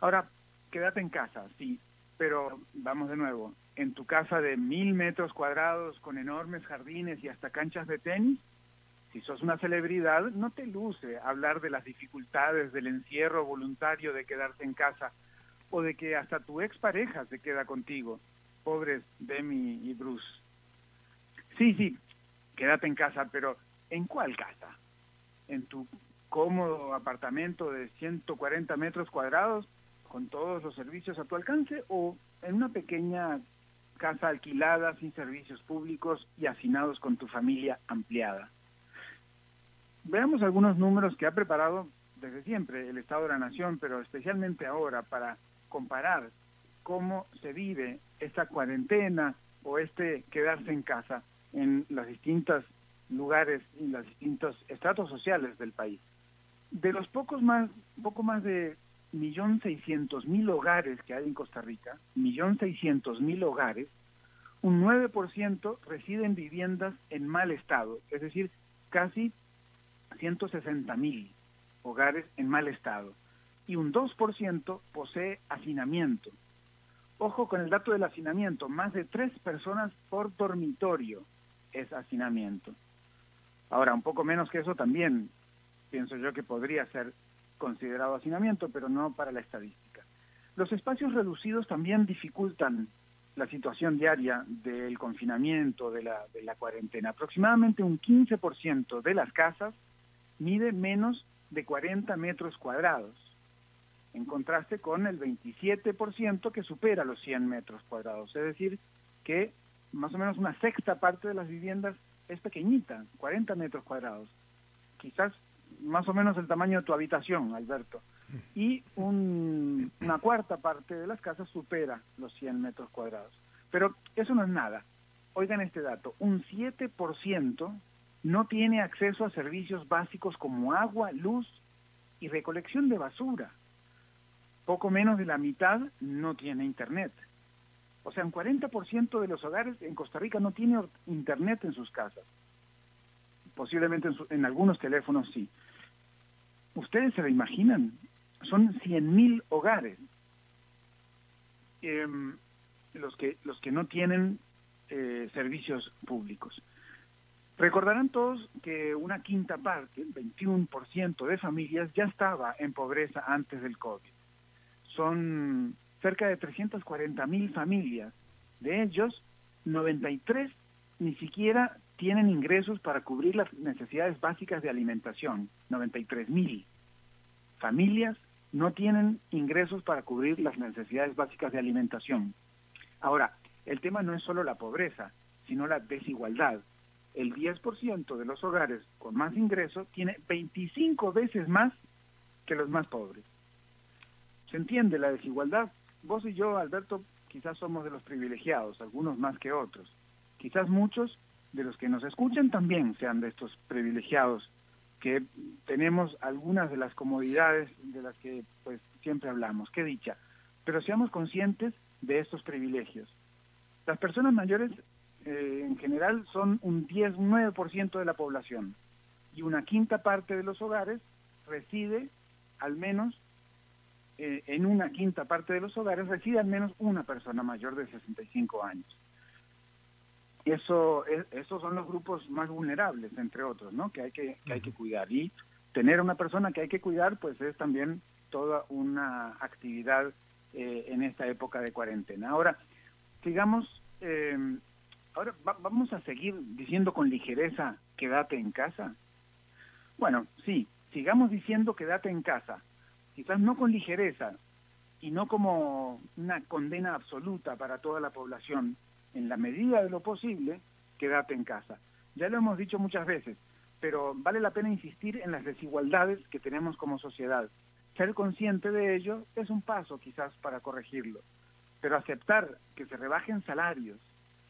Ahora, quédate en casa, sí, pero vamos de nuevo, en tu casa de mil metros cuadrados con enormes jardines y hasta canchas de tenis, si sos una celebridad, no te luce hablar de las dificultades del encierro voluntario de quedarte en casa o de que hasta tu expareja se queda contigo. Pobres Demi y Bruce. Sí, sí, quédate en casa, pero ¿en cuál casa? ¿En tu cómodo apartamento de 140 metros cuadrados con todos los servicios a tu alcance o en una pequeña casa alquilada sin servicios públicos y hacinados con tu familia ampliada? Veamos algunos números que ha preparado desde siempre el Estado de la Nación, pero especialmente ahora para comparar cómo se vive esta cuarentena o este quedarse en casa en los distintos lugares y los distintos estratos sociales del país. De los pocos más, poco más de millón seiscientos mil hogares que hay en Costa Rica, millón seiscientos mil hogares, un 9% reside en viviendas en mal estado, es decir, casi 160 mil hogares en mal estado, y un 2% posee hacinamiento. Ojo con el dato del hacinamiento, más de tres personas por dormitorio es hacinamiento. Ahora, un poco menos que eso también pienso yo que podría ser considerado hacinamiento, pero no para la estadística. Los espacios reducidos también dificultan la situación diaria del confinamiento, de la, de la cuarentena. Aproximadamente un 15% de las casas mide menos de 40 metros cuadrados, en contraste con el 27% que supera los 100 metros cuadrados. Es decir, que más o menos una sexta parte de las viviendas es pequeñita, 40 metros cuadrados. Quizás más o menos el tamaño de tu habitación, Alberto. Y una cuarta parte de las casas supera los 100 metros cuadrados. Pero eso no es nada. Oigan este dato, un 7% no tiene acceso a servicios básicos como agua, luz y recolección de basura. Poco menos de la mitad no tiene internet. O sea, un 40% de los hogares en Costa Rica no tiene internet en sus casas. Posiblemente en, algunos teléfonos sí. ¿Ustedes se lo imaginan? Son 100.000 hogares em, los, que, los que no tienen eh, servicios públicos. Recordarán todos que una quinta parte, el 21% de familias, ya estaba en pobreza antes del COVID. Son cerca de 340 mil familias. De ellos, 93 ni siquiera tienen ingresos para cubrir las necesidades básicas de alimentación. 93 mil familias no tienen ingresos para cubrir las necesidades básicas de alimentación. Ahora, el tema no es solo la pobreza, sino la desigualdad. El 10% de los hogares con más ingresos tiene 25 veces más que los más pobres. ¿Se entiende la desigualdad? Vos y yo, Alberto, quizás somos de los privilegiados, algunos más que otros. Quizás muchos de los que nos escuchan también sean de estos privilegiados, que tenemos algunas de las comodidades de las que pues siempre hablamos, qué dicha. Pero seamos conscientes de estos privilegios. Las personas mayores eh, en general son un 10, un 9% de la población y una quinta parte de los hogares reside al menos eh, en una quinta parte de los hogares reside al menos una persona mayor de 65 años. Eso, esos son los grupos más vulnerables, entre otros, ¿no? Que hay que, que hay que cuidar. Y tener una persona que hay que cuidar, pues es también toda una actividad eh, en esta época de cuarentena. Ahora, sigamos, eh, ahora vamos a seguir diciendo con ligereza, quédate en casa. Bueno, sí, sigamos diciendo quédate en casa, quizás no con ligereza y no como una condena absoluta para toda la población, en la medida de lo posible, quédate en casa. Ya lo hemos dicho muchas veces, pero vale la pena insistir en las desigualdades que tenemos como sociedad. Ser consciente de ello es un paso quizás para corregirlo, pero aceptar que se rebajen salarios,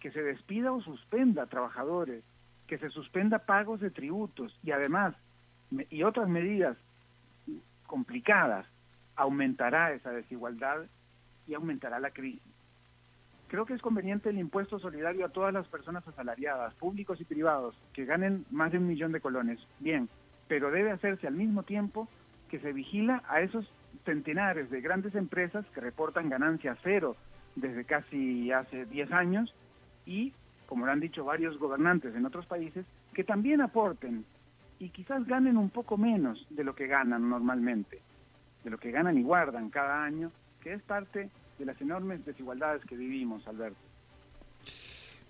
que se despida o suspenda trabajadores, que se suspenda pagos de tributos y además y otras medidas complicadas, aumentará esa desigualdad y aumentará la crisis. Creo que es conveniente el impuesto solidario a todas las personas asalariadas, públicos y privados, que ganen más de un millón de colones. Bien, pero debe hacerse al mismo tiempo que se vigila a esos centenares de grandes empresas que reportan ganancias cero desde casi hace 10 años y, como lo han dicho varios gobernantes en otros países, que también aporten y quizás ganen un poco menos de lo que ganan normalmente, de lo que ganan y guardan cada año, que es parte de las enormes desigualdades que vivimos, Alberto.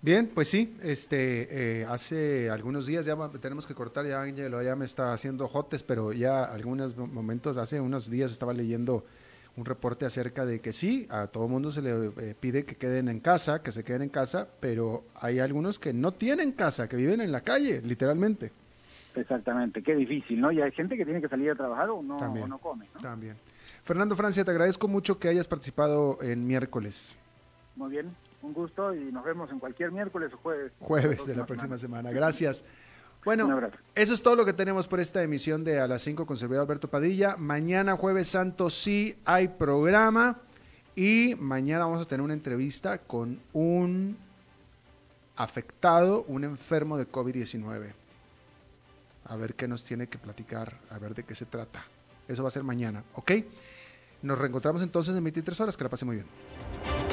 Bien, pues sí, este, eh, hace algunos días ya tenemos que cortar, ya Ángelo ya me está haciendo jotes, pero ya algunos momentos, hace unos días estaba leyendo un reporte acerca de que sí, a todo mundo se le eh, pide que queden en casa, que se queden en casa, pero hay algunos que no tienen casa, que viven en la calle, literalmente. Exactamente, qué difícil, ¿no? Y hay gente que tiene que salir a trabajar o no, o no come, ¿no? También. Fernando Francia, te agradezco mucho que hayas participado en miércoles. Muy bien, un gusto y nos vemos en cualquier miércoles o jueves. Jueves de la próxima semana. Gracias. Bueno, eso es todo lo que tenemos por esta emisión de A las 5 con servidor Alberto Padilla. Mañana, jueves santo, sí hay programa. Y mañana vamos a tener una entrevista con un afectado, un enfermo de COVID-19. A ver qué nos tiene que platicar, a ver de qué se trata. Eso va a ser mañana, ¿ok? Nos reencontramos entonces en 23 horas. Que la pase muy bien.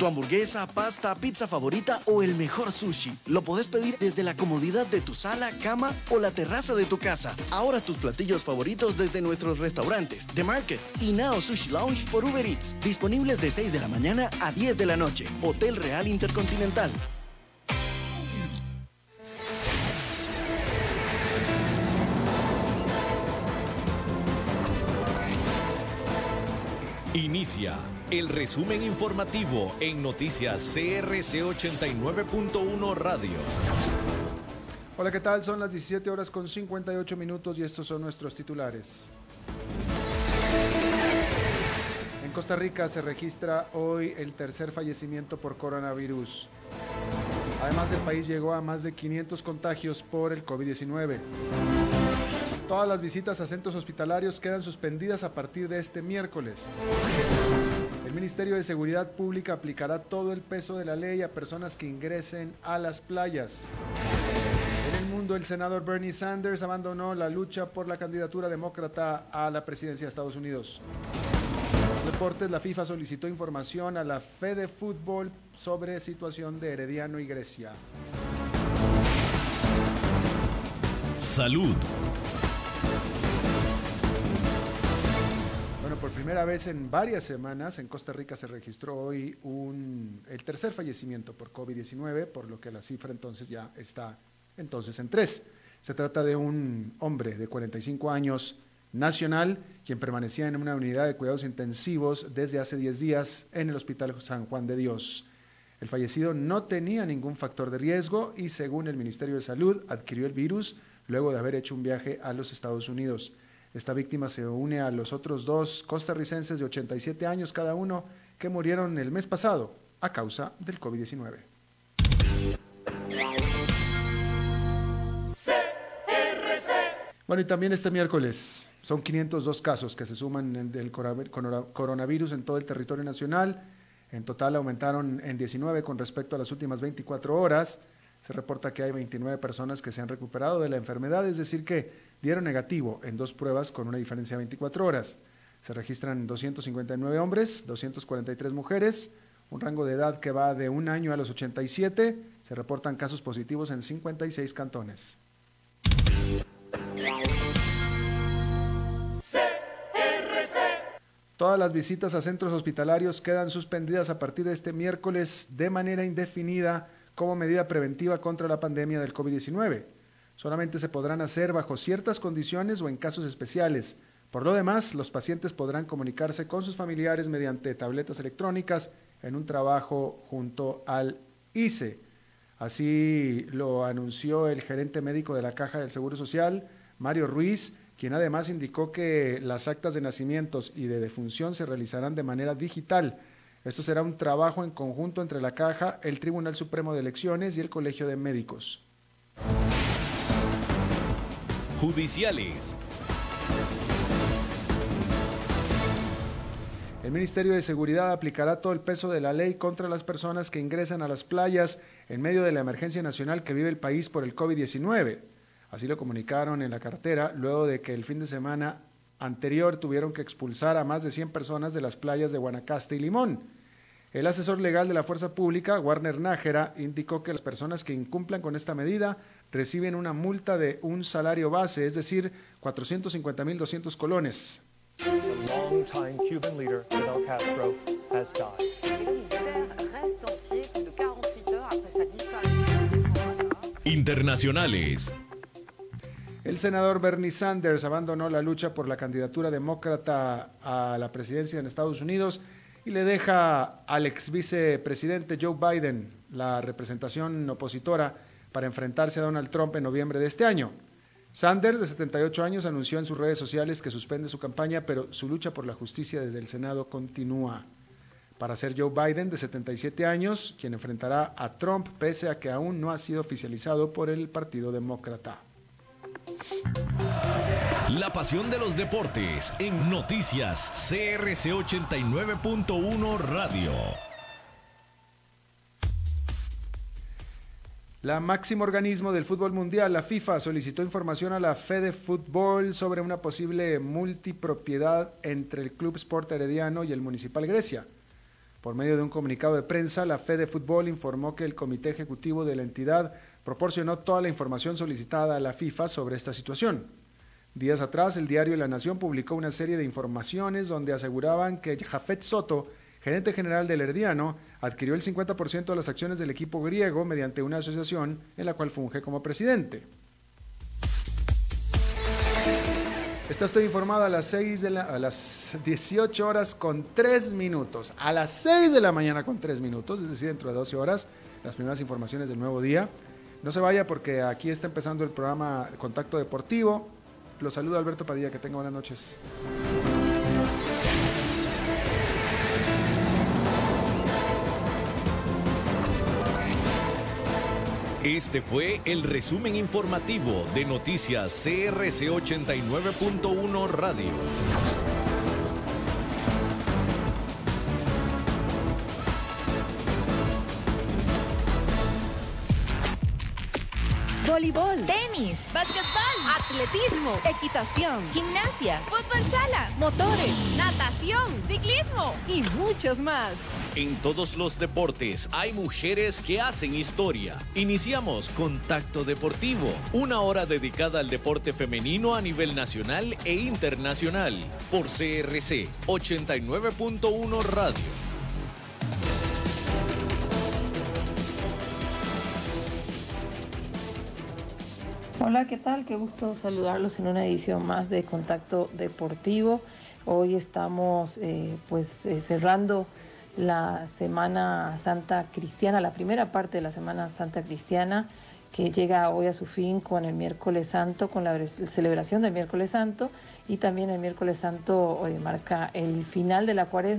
Tu hamburguesa, pasta, pizza favorita o el mejor sushi. Lo podés pedir desde la comodidad de tu sala, cama o la terraza de tu casa. Ahora tus platillos favoritos desde nuestros restaurantes, The Market y Now Sushi Lounge por Uber Eats. Disponibles de 6 de la mañana a 10 de la noche. Hotel Real Intercontinental. Inicia el resumen informativo en noticias CRC 89.1 Radio. Hola, ¿qué tal? Son las 17 horas con 58 minutos y estos son nuestros titulares. En Costa Rica se registra hoy el tercer fallecimiento por coronavirus. Además, el país llegó a más de 500 contagios por el COVID-19. Todas las visitas a centros hospitalarios quedan suspendidas a partir de este miércoles. El Ministerio de Seguridad Pública aplicará todo el peso de la ley a personas que ingresen a las playas. En el mundo, el senador Bernie Sanders abandonó la lucha por la candidatura demócrata a la presidencia de Estados Unidos. deportes, la FIFA solicitó información a la Fede Fútbol sobre situación de Herediano y Grecia. Salud. Primera vez en varias semanas en Costa Rica se registró hoy un, el tercer fallecimiento por COVID-19, por lo que la cifra entonces ya está entonces en tres. Se trata de un hombre de 45 años nacional, quien permanecía en una unidad de cuidados intensivos desde hace 10 días en el Hospital San Juan de Dios. El fallecido no tenía ningún factor de riesgo y según el Ministerio de Salud adquirió el virus luego de haber hecho un viaje a los Estados Unidos. Esta víctima se une a los otros dos costarricenses de 87 años cada uno que murieron el mes pasado a causa del COVID-19. Bueno, y también este miércoles son 502 casos que se suman del coronavirus en todo el territorio nacional. En total aumentaron en 19 con respecto a las últimas 24 horas. Se reporta que hay 29 personas que se han recuperado de la enfermedad, es decir, que dieron negativo en dos pruebas con una diferencia de 24 horas. Se registran 259 hombres, 243 mujeres, un rango de edad que va de un año a los 87. Se reportan casos positivos en 56 cantones. Todas las visitas a centros hospitalarios quedan suspendidas a partir de este miércoles de manera indefinida como medida preventiva contra la pandemia del COVID-19 solamente se podrán hacer bajo ciertas condiciones o en casos especiales. Por lo demás, los pacientes podrán comunicarse con sus familiares mediante tabletas electrónicas en un trabajo junto al ICE. Así lo anunció el gerente médico de la Caja del Seguro Social, Mario Ruiz, quien además indicó que las actas de nacimientos y de defunción se realizarán de manera digital. Esto será un trabajo en conjunto entre la Caja, el Tribunal Supremo de Elecciones y el Colegio de Médicos. Judiciales. El Ministerio de Seguridad aplicará todo el peso de la ley contra las personas que ingresan a las playas en medio de la emergencia nacional que vive el país por el COVID-19. Así lo comunicaron en la cartera luego de que el fin de semana anterior tuvieron que expulsar a más de 100 personas de las playas de Guanacaste y Limón. El asesor legal de la Fuerza Pública, Warner Nájera, indicó que las personas que incumplan con esta medida reciben una multa de un salario base, es decir, 450.200 colones. Internacionales. El senador Bernie Sanders abandonó la lucha por la candidatura demócrata a la presidencia en Estados Unidos y le deja al ex vicepresidente Joe Biden la representación opositora para enfrentarse a Donald Trump en noviembre de este año. Sanders, de 78 años, anunció en sus redes sociales que suspende su campaña, pero su lucha por la justicia desde el Senado continúa. Para ser Joe Biden, de 77 años, quien enfrentará a Trump pese a que aún no ha sido oficializado por el Partido Demócrata. La pasión de los deportes en noticias CRC 89.1 Radio. La máximo organismo del fútbol mundial, la FIFA, solicitó información a la Fede Fútbol sobre una posible multipropiedad entre el Club Sport Herediano y el Municipal Grecia. Por medio de un comunicado de prensa, la Fede Fútbol informó que el comité ejecutivo de la entidad proporcionó toda la información solicitada a la FIFA sobre esta situación. Días atrás, el diario La Nación publicó una serie de informaciones donde aseguraban que Jafet Soto, gerente general del Herediano, adquirió el 50% de las acciones del equipo griego mediante una asociación en la cual funge como presidente. Está estoy informado a las, 6 de la, a las 18 horas con 3 minutos. A las 6 de la mañana con 3 minutos, es decir, dentro de 12 horas, las primeras informaciones del nuevo día. No se vaya porque aquí está empezando el programa Contacto Deportivo. Los saluda Alberto Padilla, que tenga buenas noches. Este fue el resumen informativo de Noticias CRC 89.1 Radio. Voleibol, tenis, básquetbol, atletismo, equitación, gimnasia, fútbol sala, motores, natación, ciclismo y muchos más. En todos los deportes hay mujeres que hacen historia. Iniciamos Contacto Deportivo, una hora dedicada al deporte femenino a nivel nacional e internacional, por CRC 89.1 Radio. Hola, ¿qué tal? Qué gusto saludarlos en una edición más de Contacto Deportivo. Hoy estamos eh, pues eh, cerrando la Semana Santa Cristiana, la primera parte de la Semana Santa Cristiana que llega hoy a su fin con el miércoles santo, con la celebración del miércoles santo y también el miércoles santo hoy marca el final de la cuaresma.